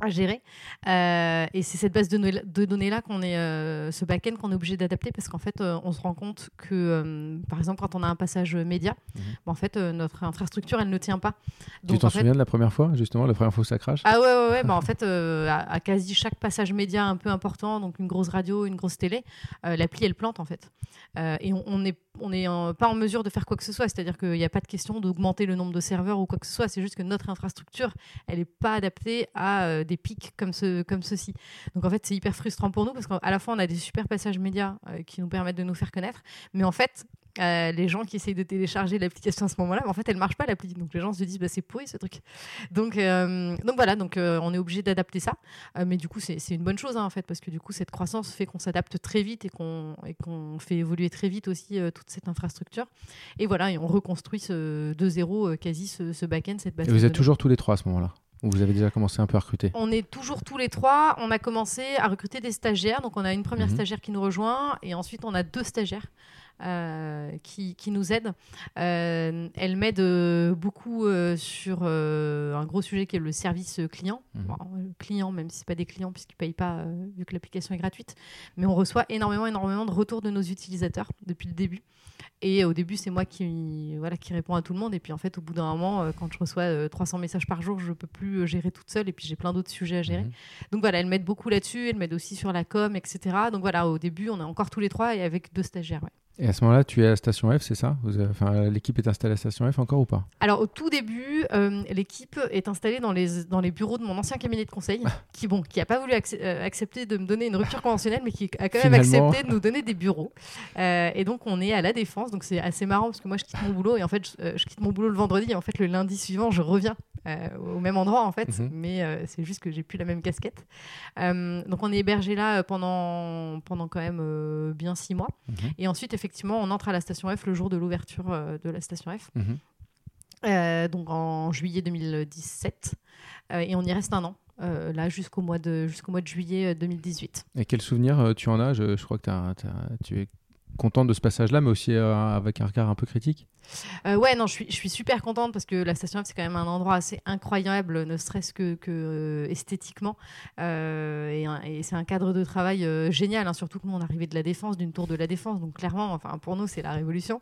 à gérer. Euh, et c'est cette base de, de données-là qu'on est, euh, ce back-end qu'on est obligé d'adapter parce qu'en fait, euh, on se rend compte que, par exemple, quand on a un passage média, mhm. bah, en fait, notre infrastructure, elle ne tient pas. Donc, tu t'en souviens de la première fois, justement, la première fois où ça crache? Ah ouais, ouais, ouais bah, en fait, à, quasi chaque passage média un peu important, donc une grosse radio, une grosse télé, l'appli, elle plante, en fait. et on n'est on n'est pas en mesure de faire quoi que ce soit. C'est-à-dire qu'il n'y a pas de question d'augmenter le nombre de serveurs ou quoi que ce soit. C'est juste que notre infrastructure, elle n'est pas adaptée à des pics comme, ce, comme ceci. Donc en fait, c'est hyper frustrant pour nous parce qu'à la fois, on a des super passages médias euh, qui nous permettent de nous faire connaître, mais en fait, euh, les gens qui essayent de télécharger l'application à ce moment-là, en fait, elle marche pas l'appli. Donc les gens se disent, bah, c'est pourri ce truc. Donc, euh, donc voilà, donc on est obligé d'adapter ça. mais du coup, c'est une bonne chose hein, en fait, parce que du coup, cette croissance fait qu'on s'adapte très vite et qu'on qu'on fait évoluer très vite aussi toute cette infrastructure. Et voilà, et on reconstruit ce, de zéro quasi ce, ce back-end, cette base. Et vous êtes toujours tous les trois à ce moment-là ou vous avez déjà commencé un peu à recruter? On est toujours tous les trois. On a commencé à recruter des stagiaires. Donc on a une première mhm. stagiaire qui nous rejoint et ensuite on a deux stagiaires. Euh, qui, qui, nous aident. Euh, elle m'aide euh, beaucoup sur un gros sujet qui est le service client. Mhm. client, même si ce pas des clients puisqu'ils ne payent pas vu que l'application est gratuite. Mais on reçoit énormément, énormément de retours de nos utilisateurs depuis le début. Et au début, c'est moi qui, voilà, qui réponds à tout le monde. Et puis en fait, au bout d'un moment, quand je reçois 300 euh, messages par jour, je ne peux plus gérer toute seule. Et puis j'ai plein d'autres sujets à gérer. Mhm. Donc voilà, elle m'aide beaucoup là-dessus. Elle m'aide aussi sur la com, etc. Donc voilà, au début, on est encore tous les trois et avec deux stagiaires. Et à ce moment-là, tu es à la station F, c'est ça? Enfin, L'équipe est installée à la station F encore ou pas? Alors au tout début, euh, l'équipe est installée dans les, dans les bureaux de mon ancien cabinet de conseil, (laughs) qui bon, qui n'a pas voulu euh, accepter de me donner une rupture conventionnelle, mais qui a quand même accepté de nous donner des bureaux. Euh, et donc on est à la défense, donc c'est assez marrant parce que moi je quitte mon boulot et en fait je, quitte mon boulot le vendredi et en fait le lundi suivant je reviens au même endroit en fait, mhm. mais c'est juste que j'ai plus la même casquette. donc on est hébergé là pendant pendant quand même bien six mois, mhm. et ensuite effectivement effectivement, on entre à la station F le jour de l'ouverture euh, de la station F. Mhm. Euh, donc en juillet 2017. Euh, et on y reste un an. là jusqu'au mois de jusqu'au mois de juillet 2018. Et quel souvenir tu en as? Je, crois que tu es contente de ce passage-là, mais aussi avec un regard un peu critique? Euh, ouais, non, je suis, je suis super contente parce que la station F, c'est quand même un endroit assez incroyable, ne serait-ce que, que euh, esthétiquement. Euh, et, c'est un cadre de travail génial, hein, surtout que nous, on arrivait de la défense, d'une tour de la défense. Donc, clairement, enfin, pour nous, c'est la révolution.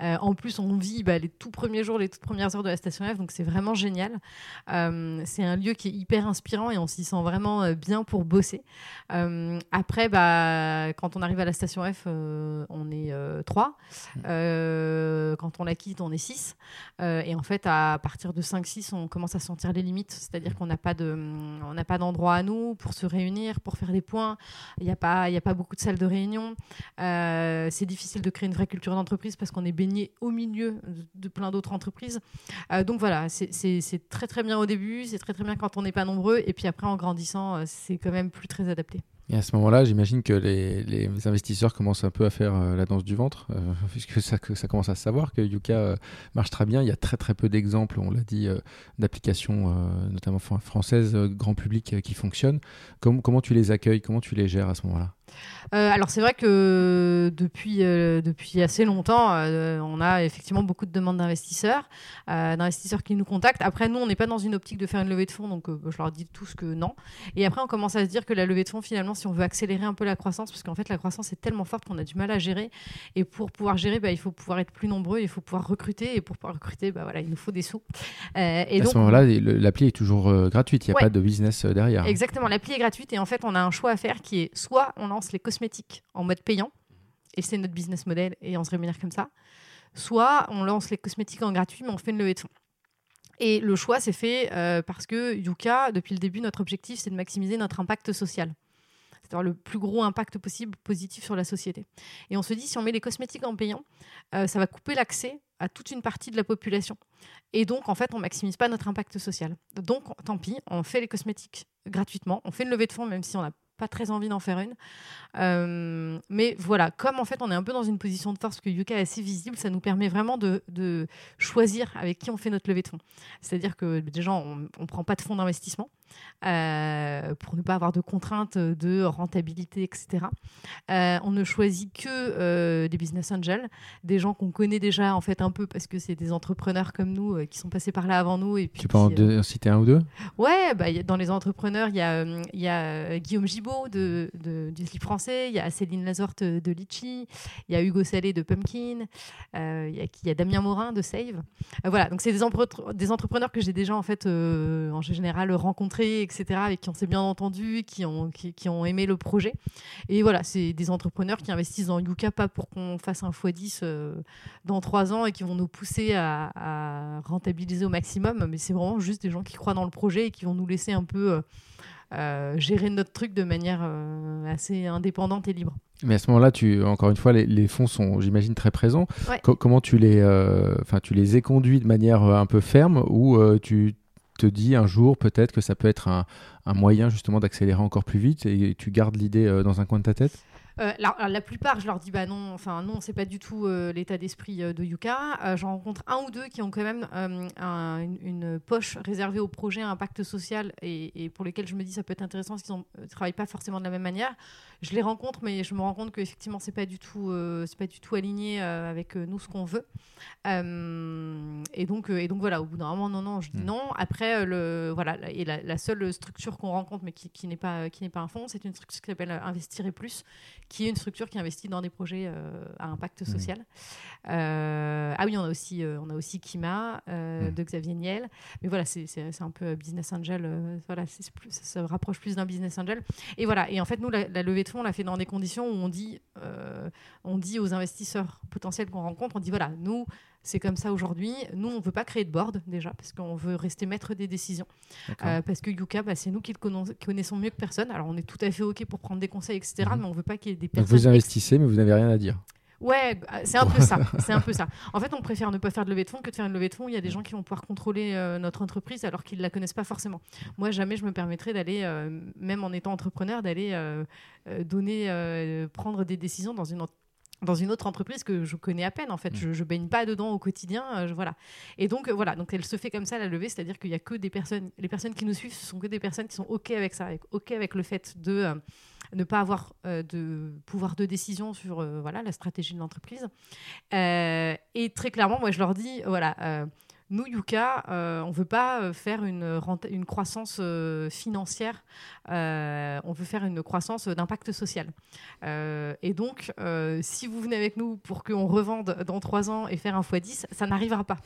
en plus, on vit bah, les tout premiers jours, les toutes premières heures de la station F. Donc, c'est vraiment génial. c'est un lieu qui est hyper inspirant et on s'y sent vraiment bien pour bosser. après, bah, quand on arrive à la station F, on est trois. quand on la quitte, on est 6. Euh, et en fait, à partir de 5-6, on commence à sentir les limites. C'est-à-dire qu'on n'a pas d'endroit à nous pour se réunir, pour faire des points. Il n'y a, pas, a pas beaucoup de salles de réunion. Euh, c'est difficile de créer une vraie culture d'entreprise parce qu'on est baigné au milieu de, plein d'autres entreprises. Euh, donc voilà, c'est très très bien au début, c'est très très bien quand on n'est pas nombreux. Et puis après, en grandissant, c'est quand même plus très adapté. Et à ce moment-là, j'imagine que les, investisseurs commencent un peu à faire euh, la danse du ventre, euh, (laughs) puisque ça, commence à savoir que Yuka euh, marche très bien. Il y a très très peu d'exemples, on l'a dit, d'applications, notamment françaises, grand public, qui fonctionnent. comment tu les accueilles? Comment tu les gères à ce moment-là? Euh, alors c'est vrai que depuis, euh, depuis assez longtemps, euh, on a effectivement beaucoup de demandes d'investisseurs, d'investisseurs qui nous contactent. Après, nous, on n'est pas dans une optique de faire une levée de fonds, donc je leur dis tous que non. Et après, on commence à se dire que la levée de fonds, finalement, si on veut accélérer un peu la croissance, parce qu'en fait, la croissance est tellement forte qu'on a du mal à gérer. Et pour pouvoir gérer, bah, il faut pouvoir être plus nombreux, il faut pouvoir recruter. Et pour pouvoir recruter, bah, voilà, il nous faut des sous. et à ce moment-là, l'appli est toujours gratuite, il n'y a pas de business derrière. Exactement, l'appli est gratuite et en fait, on a un choix à faire qui est soit on les cosmétiques en mode payant, et c'est notre business model, et on se rémunère comme ça. Soit on lance les cosmétiques en gratuit, mais on fait une levée de fonds. Et le choix s'est fait euh, parce que Yuka, depuis le début, notre objectif, c'est de maximiser notre impact social. C'est-à-dire le plus gros impact possible positif sur la société. Et on se dit, si on met les cosmétiques en payant, euh, ça va couper l'accès à toute une partie de la population. Et donc, en fait, on maximise pas notre impact social. Donc, tant pis, on fait les cosmétiques gratuitement. On fait une levée de fonds, même si on n'a pas très envie d'en faire une. Euh, mais voilà, comme en fait on est un peu dans une position de force que Yuka est assez visible, ça nous permet vraiment de, de choisir avec qui on fait notre levée de fonds. C'est-à-dire que déjà on ne prend pas de fonds d'investissement. Euh, pour ne pas avoir de contraintes de rentabilité, etc. Euh, on ne choisit que des business angels, des gens qu'on connaît déjà en fait un peu parce que c'est des entrepreneurs comme nous qui sont passés par là avant nous. Et puis, tu peux en citer un ou deux? Ouais, bah, dans les entrepreneurs, il y a, y a Guillaume Gibaud de, du slip français, il y a Céline Lazorte de Litchi, il y a Hugo Salé de Pumpkin, il y, a Damien Morin de Save. voilà, donc c'est des, des, entrepreneurs que j'ai déjà en fait en général rencontrés etc., avec qui on s'est bien entendu, qui ont, qui, ont aimé le projet. Et voilà, c'est des entrepreneurs qui investissent dans Yuka, pas pour qu'on fasse un x10 euh, dans trois ans et qui vont nous pousser à, rentabiliser au maximum, mais c'est vraiment juste des gens qui croient dans le projet et qui vont nous laisser un peu euh, euh, gérer notre truc de manière assez indépendante et libre. Mais à ce moment-là, tu, encore une fois, les, fonds sont, j'imagine, très présents. comment tu les, enfin, tu les conduits de manière un peu ferme ou tu te dis un jour peut-être que ça peut être un, un moyen justement d'accélérer encore plus vite et tu gardes l'idée euh, dans un coin de ta tête? Euh, la, plupart, je leur dis bah non, enfin non, c'est pas du tout euh, l'état d'esprit de Yuka. J'en rencontre un ou deux qui ont quand même une, poche réservée au projet à impact social et, pour lesquels je me dis ça peut être intéressant parce qu'ils ne travaillent pas forcément de la même manière. Je les rencontre, mais je me rends compte qu'effectivement c'est pas du tout, c'est pas du tout aligné avec nous ce qu'on veut. et donc et donc voilà, au bout d'un moment non non, je dis hmm. non. Après le voilà et la, seule structure qu'on rencontre mais qui, n'est pas qui n'est pas un fonds, c'est une structure qui s'appelle Investir et plus qui est une structure qui investit dans des projets euh, à impact mmh. social. Euh, ah oui, on a aussi, euh, on a aussi Kima mmh. de Xavier Niel. Mais voilà, c'est un peu business angel. voilà, plus, ça se rapproche plus d'un business angel. Et voilà. Et en fait, nous, la, levée de fonds, on l'a fait dans des conditions où on dit, on dit aux investisseurs potentiels qu'on rencontre, on dit voilà, nous, c'est comme ça aujourd'hui. Nous, on ne veut pas créer de board déjà, parce qu'on veut rester maître des décisions. Euh, parce que Yuka, bah, c'est nous qui le connaissons mieux que personne. Alors, on est tout à fait OK pour prendre des conseils, etc. Mhm. Mais on ne veut pas qu'il y ait des personnes. vous investissez, mais vous n'avez rien à dire. Ouais, bah, c'est un peu ça. (laughs) C'est un peu ça. En fait, on préfère ne pas faire de levée de fonds que de faire une levée de fonds. Il y a des gens qui vont pouvoir contrôler euh, notre entreprise alors qu'ils ne la connaissent pas forcément. Moi, jamais je me permettrais d'aller, euh, même en étant entrepreneur, d'aller donner, prendre des décisions dans une entreprise dans une autre entreprise que je connais à peine en fait. Mm. je, ne baigne pas dedans au quotidien euh, voilà. Et donc euh, voilà. Donc elle se fait comme ça la levée c'est à dire qu'il y a que des personnes les personnes qui nous suivent ce sont que des personnes qui sont ok avec ça avec, ok avec le fait de euh, ne pas avoir de pouvoir de décision sur voilà la stratégie de l'entreprise. Et très clairement moi je leur dis voilà nous, Yuka, euh, on ne veut pas euh, faire une, croissance euh, financière, on veut faire une croissance d'impact social. et donc, si vous venez avec nous pour qu'on revende dans trois ans et faire un x10, ça n'arrivera pas.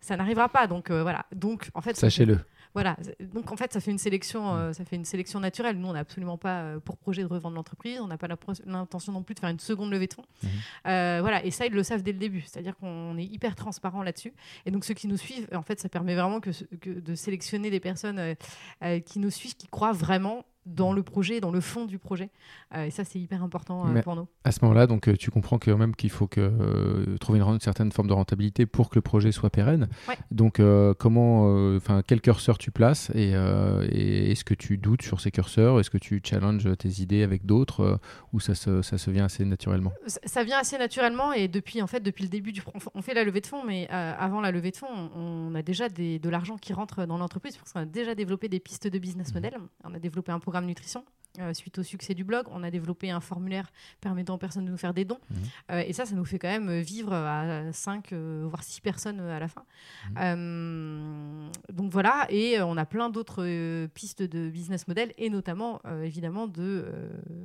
Ça n'arrivera pas. Donc, voilà. Donc, en fait, Sachez-le. Voilà. Donc en fait, ça fait une sélection, euh, ça fait une sélection naturelle. Nous, on n'a absolument pas euh, pour projet de revendre l'entreprise. On n'a pas l'intention non plus de faire une seconde levée de fonds. Mhm. Euh, voilà. Et ça, ils le savent dès le début. C'est-à-dire qu'on est hyper transparent là-dessus. Et donc ceux qui nous suivent, en fait, ça permet vraiment que, de sélectionner des personnes qui nous suivent, qui croient vraiment dans le projet, dans le fond du projet. Euh, et ça, c'est hyper important euh, pour nous. À ce moment-là, donc, euh, tu comprends quand même qu'il faut que, trouver une, certaine forme de rentabilité pour que le projet soit pérenne. Donc, comment, enfin, quel curseur tu places et, est-ce que tu doutes sur ces curseurs? Est-ce que tu challenges tes idées avec d'autres ou ça se, ça se vient assez naturellement? Ça, vient assez naturellement et depuis, en fait, depuis le début du on fait la levée de fonds, mais avant la levée de fonds, on, a déjà des, de l'argent qui rentre dans l'entreprise parce qu'on a déjà développé des pistes de business mmh. model. On a développé un programme nutrition. Euh, suite au succès du blog, on a développé un formulaire permettant aux personnes de nous faire des dons. Mhm. Euh, et ça, ça nous fait quand même vivre à 5, euh, voire 6 personnes à la fin. Mhm. donc voilà, et on a plein d'autres pistes de business model, et notamment, évidemment, de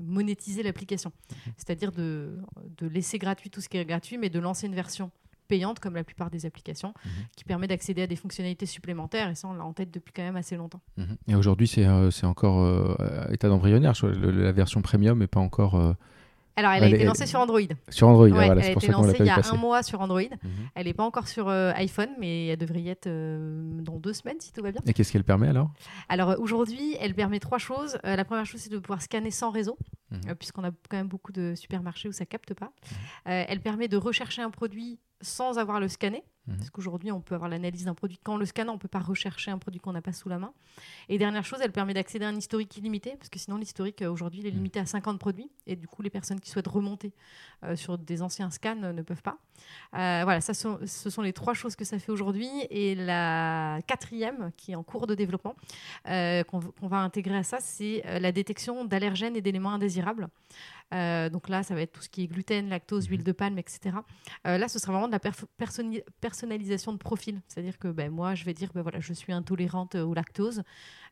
monétiser l'application. Mhm. C'est-à-dire de, de laisser gratuit tout ce qui est gratuit, mais de lancer une version payante, comme la plupart des applications, mhm. qui permet d'accéder à des fonctionnalités supplémentaires. Et ça, on l'a en tête depuis quand même assez longtemps. Mhm. Et aujourd'hui, c'est euh, encore euh, état d'embryonnaire. La version premium n'est pas encore. Euh, alors, elle a été lancée sur Android. Sur Android, ouais, voilà, c'est pour ça qu'on l'a Il y a un mois sur Android. Mhm. Elle n'est pas encore sur iPhone, mais elle devrait y être dans deux semaines si tout va bien. Et qu'est-ce qu'elle permet alors? Alors aujourd'hui, elle permet trois choses. la première chose, c'est de pouvoir scanner sans réseau, puisqu'on a quand même beaucoup de supermarchés où ça capte pas. elle permet de rechercher un produit sans avoir le scanner. Mhm. Parce qu'aujourd'hui, on peut avoir l'analyse d'un produit. Quand on le scanne, on ne peut pas rechercher un produit qu'on n'a pas sous la main. Et dernière chose, elle permet d'accéder à un historique illimité, parce que sinon, l'historique, euh, aujourd'hui, il est Mhm. limité à 50 produits. Et du coup, les personnes qui souhaitent remonter euh, sur des anciens scans euh, ne peuvent pas. Euh, voilà, ça, ce sont les trois choses que ça fait aujourd'hui. Et la quatrième, qui est en cours de développement, qu'on va intégrer à ça, c'est la détection d'allergènes et d'éléments indésirables. Euh, donc là, ça va être tout ce qui est gluten, lactose, huile de palme, etc. Euh, là, ce sera vraiment de la personnalisation de profil. C'est-à-dire que ben, moi, je vais dire, ben, voilà, je suis intolérante au lactose.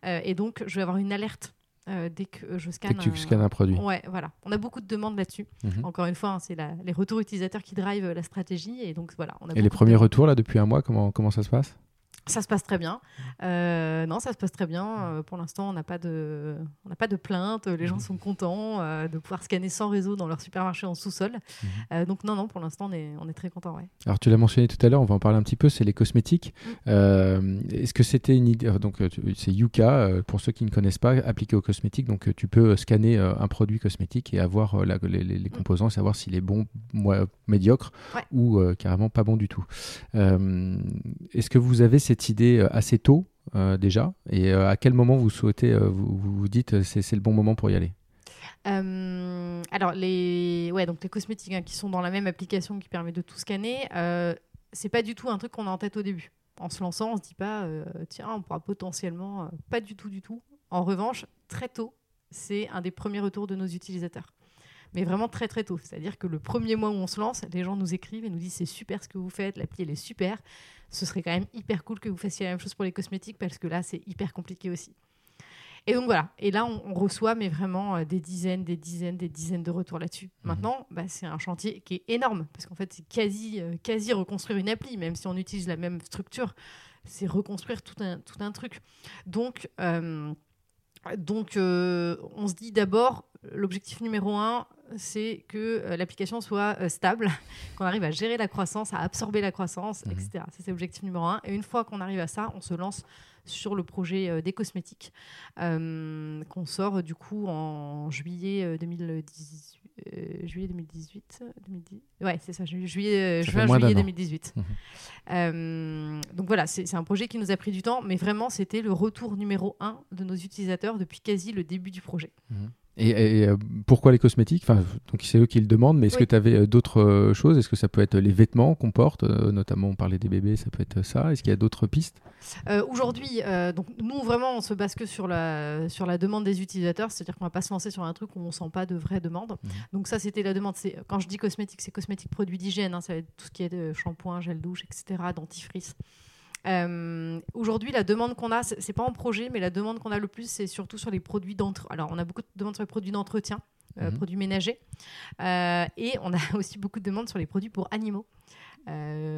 Euh, et donc, je vais avoir une alerte euh, dès que je Dès scanne. que tu scannes un produit. Ouais, voilà. On a beaucoup de demandes là-dessus. Mhm. Encore une fois, hein, c'est la- les retours utilisateurs qui drivent la stratégie. Et donc, voilà. On a Et les de premiers retours là depuis un mois, comment, comment ça se passe? Ça se passe très bien. Euh, non, ça se passe très bien. Euh, pour l'instant, on n'a pas de, on n'a pas de plainte. Les gens sont contents euh, de pouvoir scanner sans réseau dans leur supermarché en sous-sol. Euh, donc non, non, pour l'instant, on est, on est très content. Ouais. Alors tu l'as mentionné tout à l'heure, on va en parler un petit peu, c'est les cosmétiques. Mm. Est-ce que c'était une idée Donc c'est Yuka, pour ceux qui ne connaissent pas, appliqué aux cosmétiques. Donc tu peux scanner un produit cosmétique et avoir la- les, les- les composants, savoir s'il est bon, moi, médiocre Mm. Ouais. ou carrément pas bon du tout. Est-ce que vous avez cette idée euh, assez tôt euh, déjà Et euh, à quel moment vous souhaitez, vous, dites c'est le bon moment pour y aller? Alors les, ouais, donc les cosmétiques hein, qui sont dans la même application qui permet de tout scanner, c'est pas du tout un truc qu'on a en tête au début. En se lançant, on se dit pas, tiens, on pourra potentiellement, pas du tout, du tout. En revanche, très tôt, c'est un des premiers retours de nos utilisateurs. Mais vraiment très très tôt. C'est-à-dire que le premier mois où on se lance, les gens nous écrivent et nous disent c'est super ce que vous faites, l'appli elle est super. Ce serait quand même hyper cool que vous fassiez la même chose pour les cosmétiques parce que là c'est hyper compliqué aussi. Et donc voilà. Et là, on, on reçoit, mais vraiment euh, des dizaines, des dizaines, des dizaines de retours là-dessus. Maintenant, bah, c'est un chantier qui est énorme parce qu'en fait, c'est quasi, euh, quasi reconstruire une appli, même si on utilise la même structure. C'est reconstruire tout un, tout un truc. Donc, euh, donc euh, on se dit d'abord, l'objectif numéro un, c'est que euh, l'application soit euh, stable, (laughs) qu'on arrive à gérer la croissance, à absorber la croissance, Mhm. etc. Ça, c'est l'objectif numéro un. Et une fois qu'on arrive à ça, on se lance sur le projet euh, des cosmétiques qu'on sort du coup en juillet euh, 2018. euh, juillet 2018 euh, 2010 ouais c'est ça ju- juillet Ça juin juillet an. 2018 Mhm. Donc voilà c'est c'est un projet qui nous a pris du temps mais vraiment c'était le retour numéro un de nos utilisateurs depuis quasi le début du projet Et, et, euh, pourquoi les cosmétiques? Enfin, Donc c'est eux qui le demandent, mais est-ce Oui. que tu avais euh, d'autres euh, choses? Est-ce que ça peut être les vêtements qu'on porte Notamment, on parlait des bébés, ça peut être ça? Est-ce qu'il y a d'autres pistes? Euh, Aujourd'hui, euh, donc nous vraiment, on se base que sur la sur la demande des utilisateurs, c'est-à-dire qu'on va pas se lancer sur un truc où on sent pas de vraie demande. Mhm. Donc ça, c'était la demande. C'est quand je dis cosmétique, c'est cosmétique produits d'hygiène. hein, ça va être tout ce qui est de shampoing, gel douche, etc., dentifrice. Euh, Aujourd'hui, la demande qu'on a, c'est pas en projet, mais la demande qu'on a le plus, c'est surtout sur les produits d'entretien. Alors, on a beaucoup de demandes sur les produits d'entretien, euh, Mhm. produits ménagers, Euh, et on a (laughs) aussi beaucoup de demandes sur les produits pour animaux,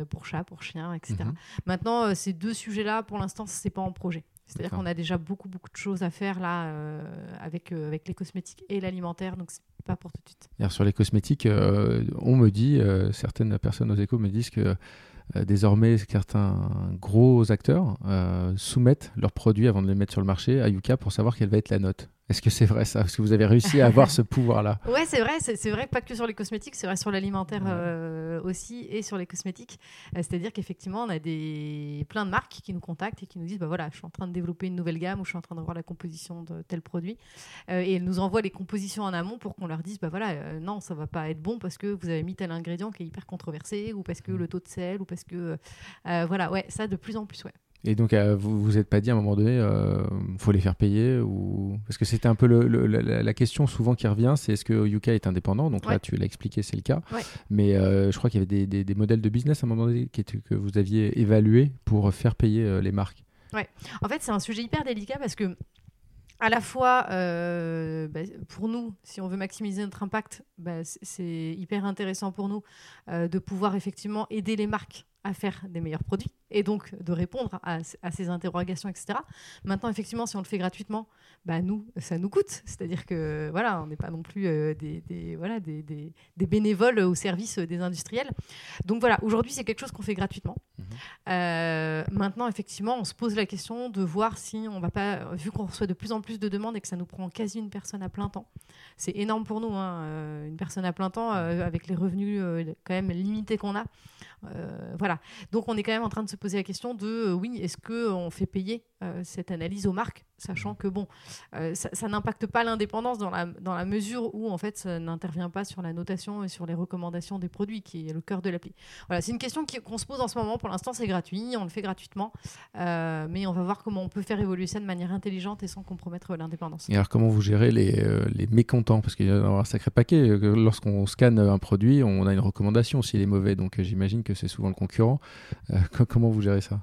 pour chats, pour chiens, etc. Mhm. Maintenant, ces deux sujets-là, pour l'instant, c'est pas en projet. C'est-à-dire qu'on a déjà beaucoup, beaucoup de choses à faire là euh, avec, euh, avec les cosmétiques et l'alimentaire, donc c'est pas pour tout de suite. D'ailleurs, sur les cosmétiques, euh, on me dit, certaines personnes aux échos me disent que désormais, certains gros acteurs euh, soumettent leurs produits avant de les mettre sur le marché à Yuka pour savoir quelle va être la note. Est-ce que c'est vrai ça? Est-ce que vous avez réussi à avoir (laughs) ce pouvoir-là? Ouais, c'est vrai, c'est vrai, pas que sur les cosmétiques, c'est vrai sur l'alimentaire Ouais. euh, aussi et sur les cosmétiques. Euh, C'est-à-dire qu'effectivement, on a des plein de marques qui nous contactent et qui nous disent bah voilà, je suis en train de développer une nouvelle gamme ou je suis en train de voir la composition de tel produit. Euh, et elles nous envoient les compositions en amont pour qu'on leur dise bah voilà, non, ça va pas être bon parce que vous avez mis tel ingrédient qui est hyper controversé ou parce que le taux de sel ou parce que voilà, ouais, ça de plus en plus, ouais. Et donc, euh, vous vous êtes pas dit à un moment donné, euh, faut les faire payer ou parce que c'était un peu le- le- la, la question souvent qui revient, c'est est-ce que Yuka est indépendant? Donc là, Ouais. tu l'as expliqué, c'est le cas. Ouais. Mais euh, je crois qu'il y avait des, des- des modèles de business à un moment donné qui étaient- que vous aviez évalués pour faire payer euh, les marques. En fait, c'est un sujet hyper délicat parce que, à la fois, euh, bah, pour nous, si on veut maximiser notre impact, bah, c'est hyper intéressant pour nous euh, de pouvoir effectivement aider les marques à faire des meilleurs produits et donc de répondre à, à ces interrogations, etc. Maintenant, effectivement, si on le fait gratuitement, bah, nous, ça nous coûte. C'est-à-dire que voilà, on n'est pas non plus euh, des, des- voilà, des, des- des bénévoles au service des industriels. Donc voilà, aujourd'hui, c'est quelque chose qu'on fait gratuitement. Mhm. Euh, maintenant, effectivement, on se pose la question de voir si on va pas, vu qu'on reçoit de plus en plus de demandes et que ça nous prend quasi une personne à plein temps, c'est énorme pour nous, hein, euh, une personne à plein temps euh, avec les revenus quand même limités qu'on a. voilà. Donc, on est quand même en train de se poser la question de, oui, est-ce qu'on fait payer cette analyse aux marques sachant que bon, euh, ça, n'impacte pas l'indépendance dans la, dans la mesure où en fait ça n'intervient pas sur la notation et sur les recommandations des produits, qui est le cœur de l'appli. Voilà, c'est une question qu'on se pose en ce moment. Pour l'instant, c'est gratuit, on le fait gratuitement, euh, mais on va voir comment on peut faire évoluer ça de manière intelligente et sans compromettre l'indépendance. Et alors, comment vous gérez les, euh, les mécontents? Parce qu'il y a un sacré paquet. Lorsqu'on scanne un produit, on a une recommandation s'il est mauvais, donc j'imagine que c'est souvent le concurrent. (laughs) comment vous gérez ça?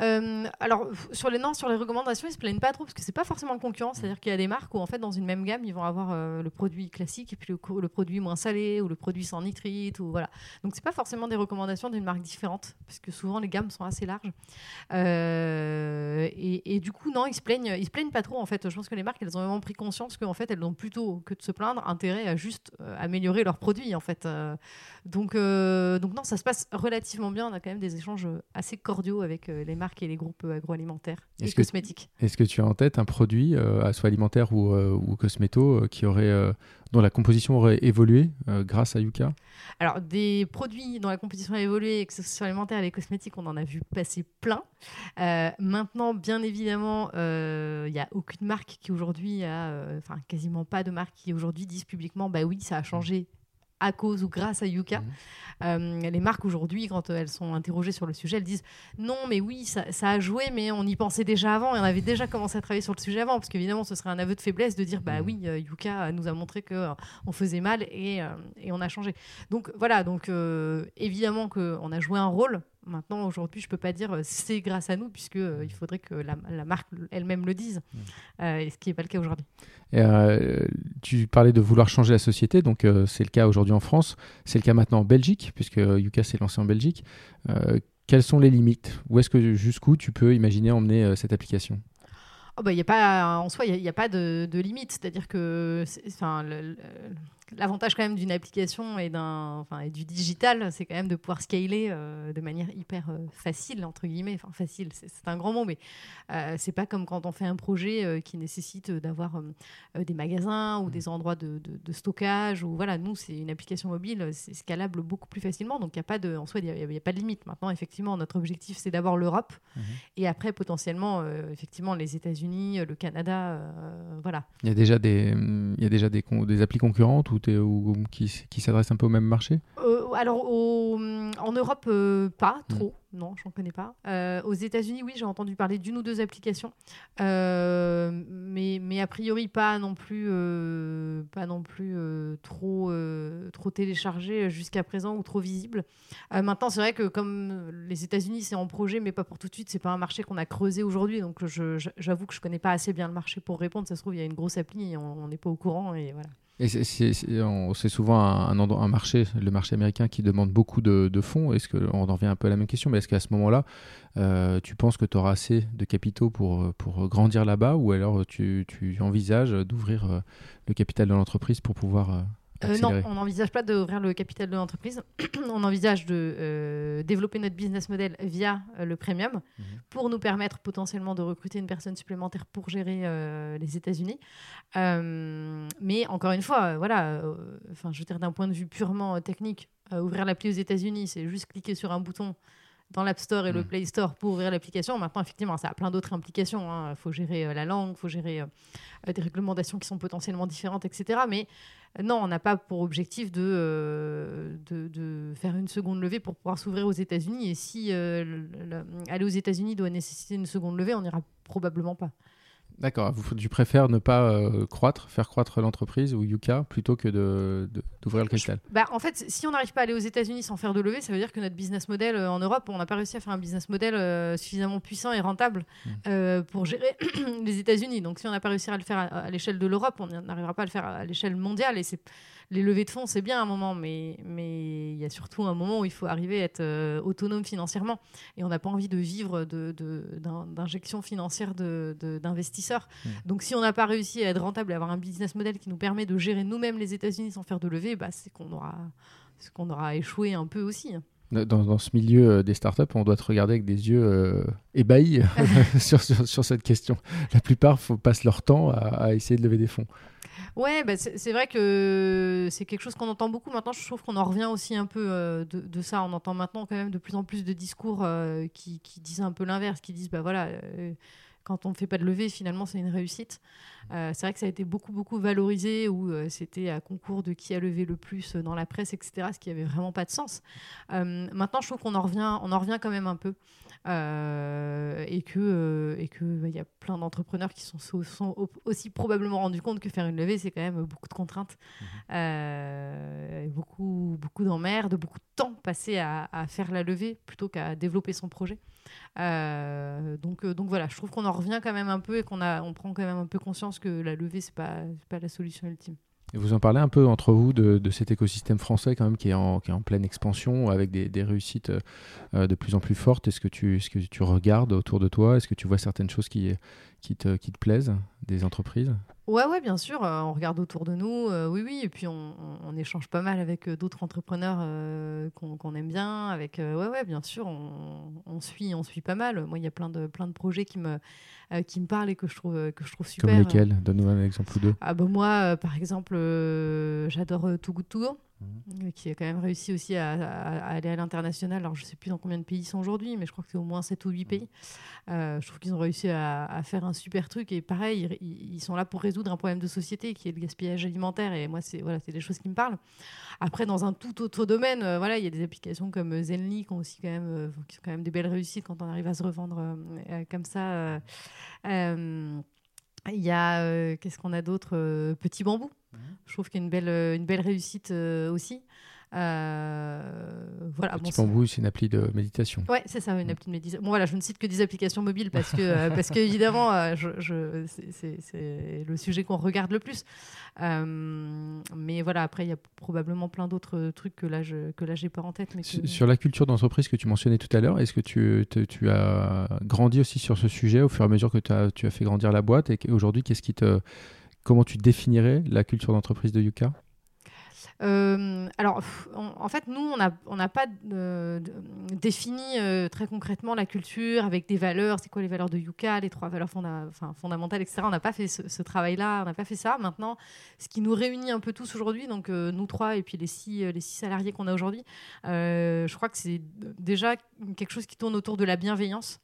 Euh, alors, sur les, non, sur les recommandations, ils se plaignent pas trop parce que c'est pas forcément concurrent. C'est-à-dire qu'il y a des marques où, en fait, dans une même gamme, ils vont avoir euh, le produit classique et puis le, le, produit moins salé ou le produit sans nitrite. Ou, voilà. Donc, c'est pas forcément des recommandations d'une marque différente parce que souvent, les gammes sont assez larges. Euh, et, du coup, non, ils se plaignent, ils se plaignent pas trop, en fait. Je pense que les marques, elles ont vraiment pris conscience qu'en fait, elles ont plutôt que de se plaindre intérêt à juste améliorer leurs produits, en fait. donc, donc, non, ça se passe relativement bien. On a quand même des échanges assez cordiaux avec les marques et les groupes euh, agroalimentaires et cosmétiques. Est-ce que tu as en tête un produit, euh, soit alimentaire ou, euh, ou cosméto, qui aurait, dont la composition aurait évolué grâce à Yuka? Alors, des produits dont la composition a évolué, que ce soit alimentaire et les cosmétiques, on en a vu passer plein. maintenant, bien évidemment, il n'y a aucune marque qui aujourd'hui a, enfin quasiment pas de marque qui aujourd'hui disent publiquement, bah oui, ça a changé à cause ou grâce à Yuka. Mhm. Euh, les marques aujourd'hui, quand elles sont interrogées sur le sujet, elles disent non, mais oui, ça, a joué, mais on y pensait déjà avant et on avait déjà commencé à travailler sur le sujet avant, parce qu'évidemment, ce serait un aveu de faiblesse de dire bah mhm. oui, euh, Yuka nous a montré que euh, on faisait mal et, et, on a changé. Donc voilà, donc évidemment qu'on a joué un rôle. Maintenant, aujourd'hui, je peux pas dire c'est grâce à nous, puisque il faudrait que la, marque elle-même le dise, mhm. ce qui n'est pas le cas aujourd'hui. Euh, tu parlais de vouloir changer la société, donc euh, c'est le cas aujourd'hui en France, c'est le cas maintenant en Belgique, puisque Yuka s'est lancé en Belgique. Euh, quelles sont les limites? Où est-ce que jusqu'où tu peux imaginer emmener cette application? Oh bah, y a pas, En soi, il n'y a, pas de, limite. C'est-à-dire que l'avantage quand même d'une application et, d'un, enfin, et du digital, c'est quand même de pouvoir scaler euh, de manière hyper euh, facile, entre guillemets. Enfin, facile, c'est, un grand mot, mais euh, c'est pas comme quand on fait un projet qui nécessite d'avoir des magasins ou mmh. des endroits de, de, stockage. Ou voilà, nous, c'est une application mobile, c'est scalable beaucoup plus facilement. Donc, il y a pas de, en soi, il n'y a, pas de limite. Maintenant, effectivement, notre objectif, c'est d'abord l'Europe mmh. et après, potentiellement, effectivement, les États-Unis, le Canada. voilà. Il y a déjà des, il y a déjà des, des applis concurrentes ou ou, qui, qui s'adressent un peu au même marché euh, Alors, en Europe, euh, pas hmm. trop. Non, j'en connais pas. Euh, aux États-Unis, oui, j'ai entendu parler d'une ou deux applications, mais, mais a priori pas non plus, pas non plus trop, trop téléchargées jusqu'à présent ou trop visibles. maintenant, c'est vrai que comme les États-Unis, c'est en projet, mais pas pour tout de suite. C'est pas un marché qu'on a creusé aujourd'hui, donc j'avoue que je connais pas assez bien le marché pour répondre. Ça se trouve, il y a une grosse appli, et on n'est pas au courant et voilà. Et c'est souvent un, un, marché, le marché américain, qui demande beaucoup de, fonds. Est-ce qu'on en revient un peu à la même question, mais est-ce qu'à ce moment-là, euh, tu penses que tu auras assez de capitaux pour, pour grandir là-bas, ou alors tu, tu envisages d'ouvrir euh, le capital de l'entreprise pour pouvoir euh, non, on n'envisage pas d'ouvrir le capital de l'entreprise. (clears throat) on envisage de euh, développer notre business model via euh, le premium mhm. pour nous permettre potentiellement de recruter une personne supplémentaire pour gérer les États-Unis. mais encore une fois, voilà, enfin, je veux dire d'un point de vue purement technique, ouvrir l'appli aux États-Unis, c'est juste cliquer sur un bouton dans l'App Store et le mm. Play Store pour ouvrir l'application. Maintenant, effectivement, ça a plein d'autres implications. Il hein. faut gérer euh, la langue, il faut gérer euh, euh, des réglementations qui sont potentiellement différentes, etc. Mais non, on n'a pas pour objectif de, de, faire une seconde levée pour pouvoir s'ouvrir aux États-Unis. Et si aller aux États-Unis doit nécessiter une seconde levée, on n'ira probablement pas. D'accord, tu préfères ne pas euh, croître, faire croître l'entreprise ou Yuka plutôt que d'ouvrir le capital bah, En fait, si on n'arrive pas à aller aux États-Unis sans faire de levée, ça veut dire que notre business model euh, en Europe, on n'a pas réussi à faire un business model euh, suffisamment puissant et rentable mmh. pour gérer (clears throat) les États-Unis. Donc si on n'a pas réussi à le faire à, l'échelle de l'Europe, on n'arrivera pas à le faire à l'échelle mondiale. Et c'est les levées de fonds, c'est bien un moment, mais mais il y a surtout un moment où il faut arriver à être euh, autonome financièrement. Et on n'a pas envie de vivre d'injections de, financières d'investisseurs. Mmh. Donc si on n'a pas réussi à être rentable et avoir un business model qui nous permet de gérer nous-mêmes les États-Unis sans faire de levée, bah, c'est qu'on aura, qu'on aura échoué un peu aussi. Dans, ce milieu des startups, on doit te regarder avec des yeux ébahis (laughs) (laughs) sur, sur, cette question. La plupart passent leur temps à, essayer de lever des fonds. Ouais, bah c'est vrai que c'est quelque chose qu'on entend beaucoup maintenant. Je trouve qu'on en revient aussi un peu de, de, ça. On entend maintenant quand même de plus en plus de discours qui, qui, disent un peu l'inverse, qui disent bah voilà quand on ne fait pas de levée, finalement, c'est une réussite. Euh, c'est vrai que ça a été beaucoup, beaucoup valorisé, où euh, c'était à concours de qui a levé le plus dans la presse, etc., ce qui n'avait vraiment pas de sens. Euh, maintenant, je trouve qu'on en, revient, on en revient quand même un peu. et que il et que, bah, y a plein d'entrepreneurs qui sont, sont, aussi probablement rendus compte que faire une levée, c'est quand même beaucoup de contraintes, mmh. beaucoup, beaucoup d'emmerdes, beaucoup de temps passé à, à faire la levée plutôt qu'à développer son projet. Euh, donc, euh, donc voilà, je trouve qu'on en revient quand même un peu et qu'on on prend quand même un peu conscience que la levée, ce n'est pas, pas la solution ultime. Et vous en parlez un peu entre vous de, de, cet écosystème français quand même qui est en, qui est en pleine expansion avec des, réussites euh, de plus en plus fortes. Est-ce que, tu, est-ce que tu regardes autour de toi? Est-ce que tu vois certaines choses qui, qui, te, qui te plaisent des entreprises? Ouais, ouais, bien sûr. Euh, on regarde autour de nous, euh, oui, oui. Et puis on, échange pas mal avec euh, d'autres entrepreneurs qu'on aime bien. Avec, ouais, ouais, bien sûr. On, suit, on suit pas mal. Moi, il y a plein de, plein de projets qui me, qui me parlent et que je trouve, que je trouve super. Comme lesquels? Donne-nous un exemple ou deux. Ah bah moi, par exemple, j'adore Too Good To Go. Mhm. qui a quand même réussi aussi à, aller à l'international. Alors, je ne sais plus dans combien de pays ils sont aujourd'hui, mais je crois que c'est au moins 7 ou 8 pays. Euh, je trouve qu'ils ont réussi à, faire un super truc. Et pareil, ils, sont là pour résoudre un problème de société qui est le gaspillage alimentaire. Et moi, c'est voilà, des choses qui me parlent. Après, dans un tout autre domaine, euh, voilà, il y a des applications comme Zenly qui ont aussi quand même, euh, qui sont quand même des belles réussites quand on arrive à se revendre comme ça. Il y a, qu'est-ce qu'on a d'autre Petit Bambou. Je trouve qu'il y a une belle, une belle réussite aussi. Euh, voilà. Petit bon, c'est une appli de méditation. Ouais, c'est ça, une appli de méditation. Bon, voilà, je ne cite que des applications mobiles parce que, euh, parce que évidemment, euh, je, c'est le sujet qu'on regarde le plus. mais voilà, après, il y a probablement plein d'autres trucs que là, je que là, j'ai pas en tête. Mais Sur la culture d'entreprise que tu mentionnais tout à l'heure, est-ce que tu, tu as grandi aussi sur ce sujet au fur et à mesure que as, tu as fait grandir la boîte et aujourd'hui, qu'est-ce qui te comment tu définirais la culture d'entreprise de Yuka? Euh, alors, en fait, nous, on n'a pas défini euh, très concrètement la culture avec des valeurs. C'est quoi les valeurs de Yuka, les trois valeurs fondamentales, etc. On n'a pas fait ce, travail-là, on n'a pas fait ça. Maintenant, ce qui nous réunit un peu tous aujourd'hui, donc euh, nous trois et puis les six, les six salariés qu'on a aujourd'hui, je crois que c'est déjà quelque chose qui tourne autour de la bienveillance.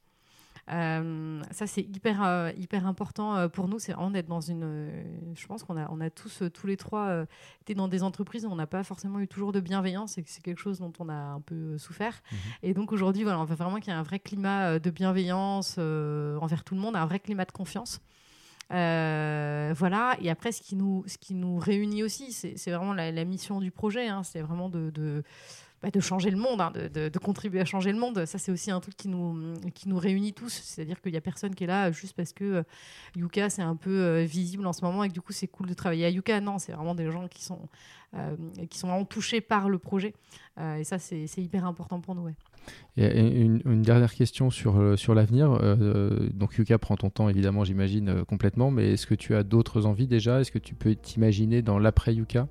Euh, ça, c'est hyper, euh, hyper important euh, pour nous. C'est vraiment d'être dans une. je pense qu'on a, on a tous, tous les trois, été dans des entreprises où on n'a pas forcément eu toujours de bienveillance et que c'est quelque chose dont on a un peu souffert. Mhm. Et donc aujourd'hui, voilà, on veut vraiment qu'il y ait un vrai climat de bienveillance envers tout le monde, un vrai climat de confiance. Voilà. Et après, ce qui nous, ce qui nous réunit aussi, c'est vraiment la, mission du projet. Hein. C'est vraiment bah, de changer le monde, hein, de, contribuer à changer le monde. Ça, c'est aussi un truc qui nous, qui nous réunit tous. C'est-à-dire qu'il n'y a personne qui est là juste parce que euh, Yuka, c'est un peu euh, visible en ce moment et que du coup, c'est cool de travailler à Yuka. Non, c'est vraiment des gens qui sont, euh, qui sont vraiment touchés par le projet. et ça, c'est hyper important pour nous. Et une, dernière question sur, sur l'avenir. donc Yuka prend ton temps, évidemment, j'imagine, complètement. Mais est-ce que tu as d'autres envies déjà? Est-ce que tu peux t'imaginer dans l'après Yuka?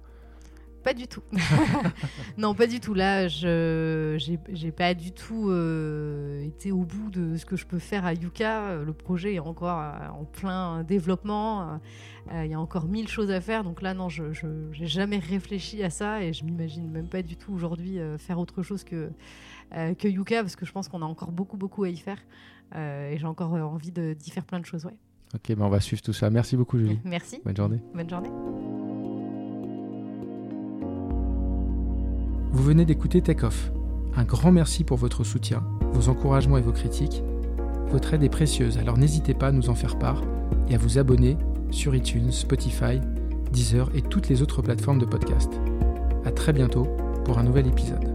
Pas du tout. (laughs) non, pas du tout. Là, je j'ai pas du tout euh, été au bout de ce que je peux faire à Yuka. Le projet est encore euh, en plein développement. Euh, il y a encore mille choses à faire. Donc là, non, je n'ai jamais réfléchi à ça et je m'imagine même pas du tout aujourd'hui faire autre chose que, que Yuka parce que je pense qu'on a encore beaucoup, beaucoup à y faire. et j'ai encore envie d'y faire plein de choses. Ouais. Ok, ben on va suivre tout ça. Merci beaucoup, Julie. (laughs) Merci. Bonne journée. Bonne journée. Vous venez d'écouter Take Off. Un grand merci pour votre soutien, vos encouragements et vos critiques. Votre aide est précieuse, alors n'hésitez pas à nous en faire part et à vous abonner sur iTunes, Spotify, Deezer et toutes les autres plateformes de podcast. À très bientôt pour un nouvel épisode.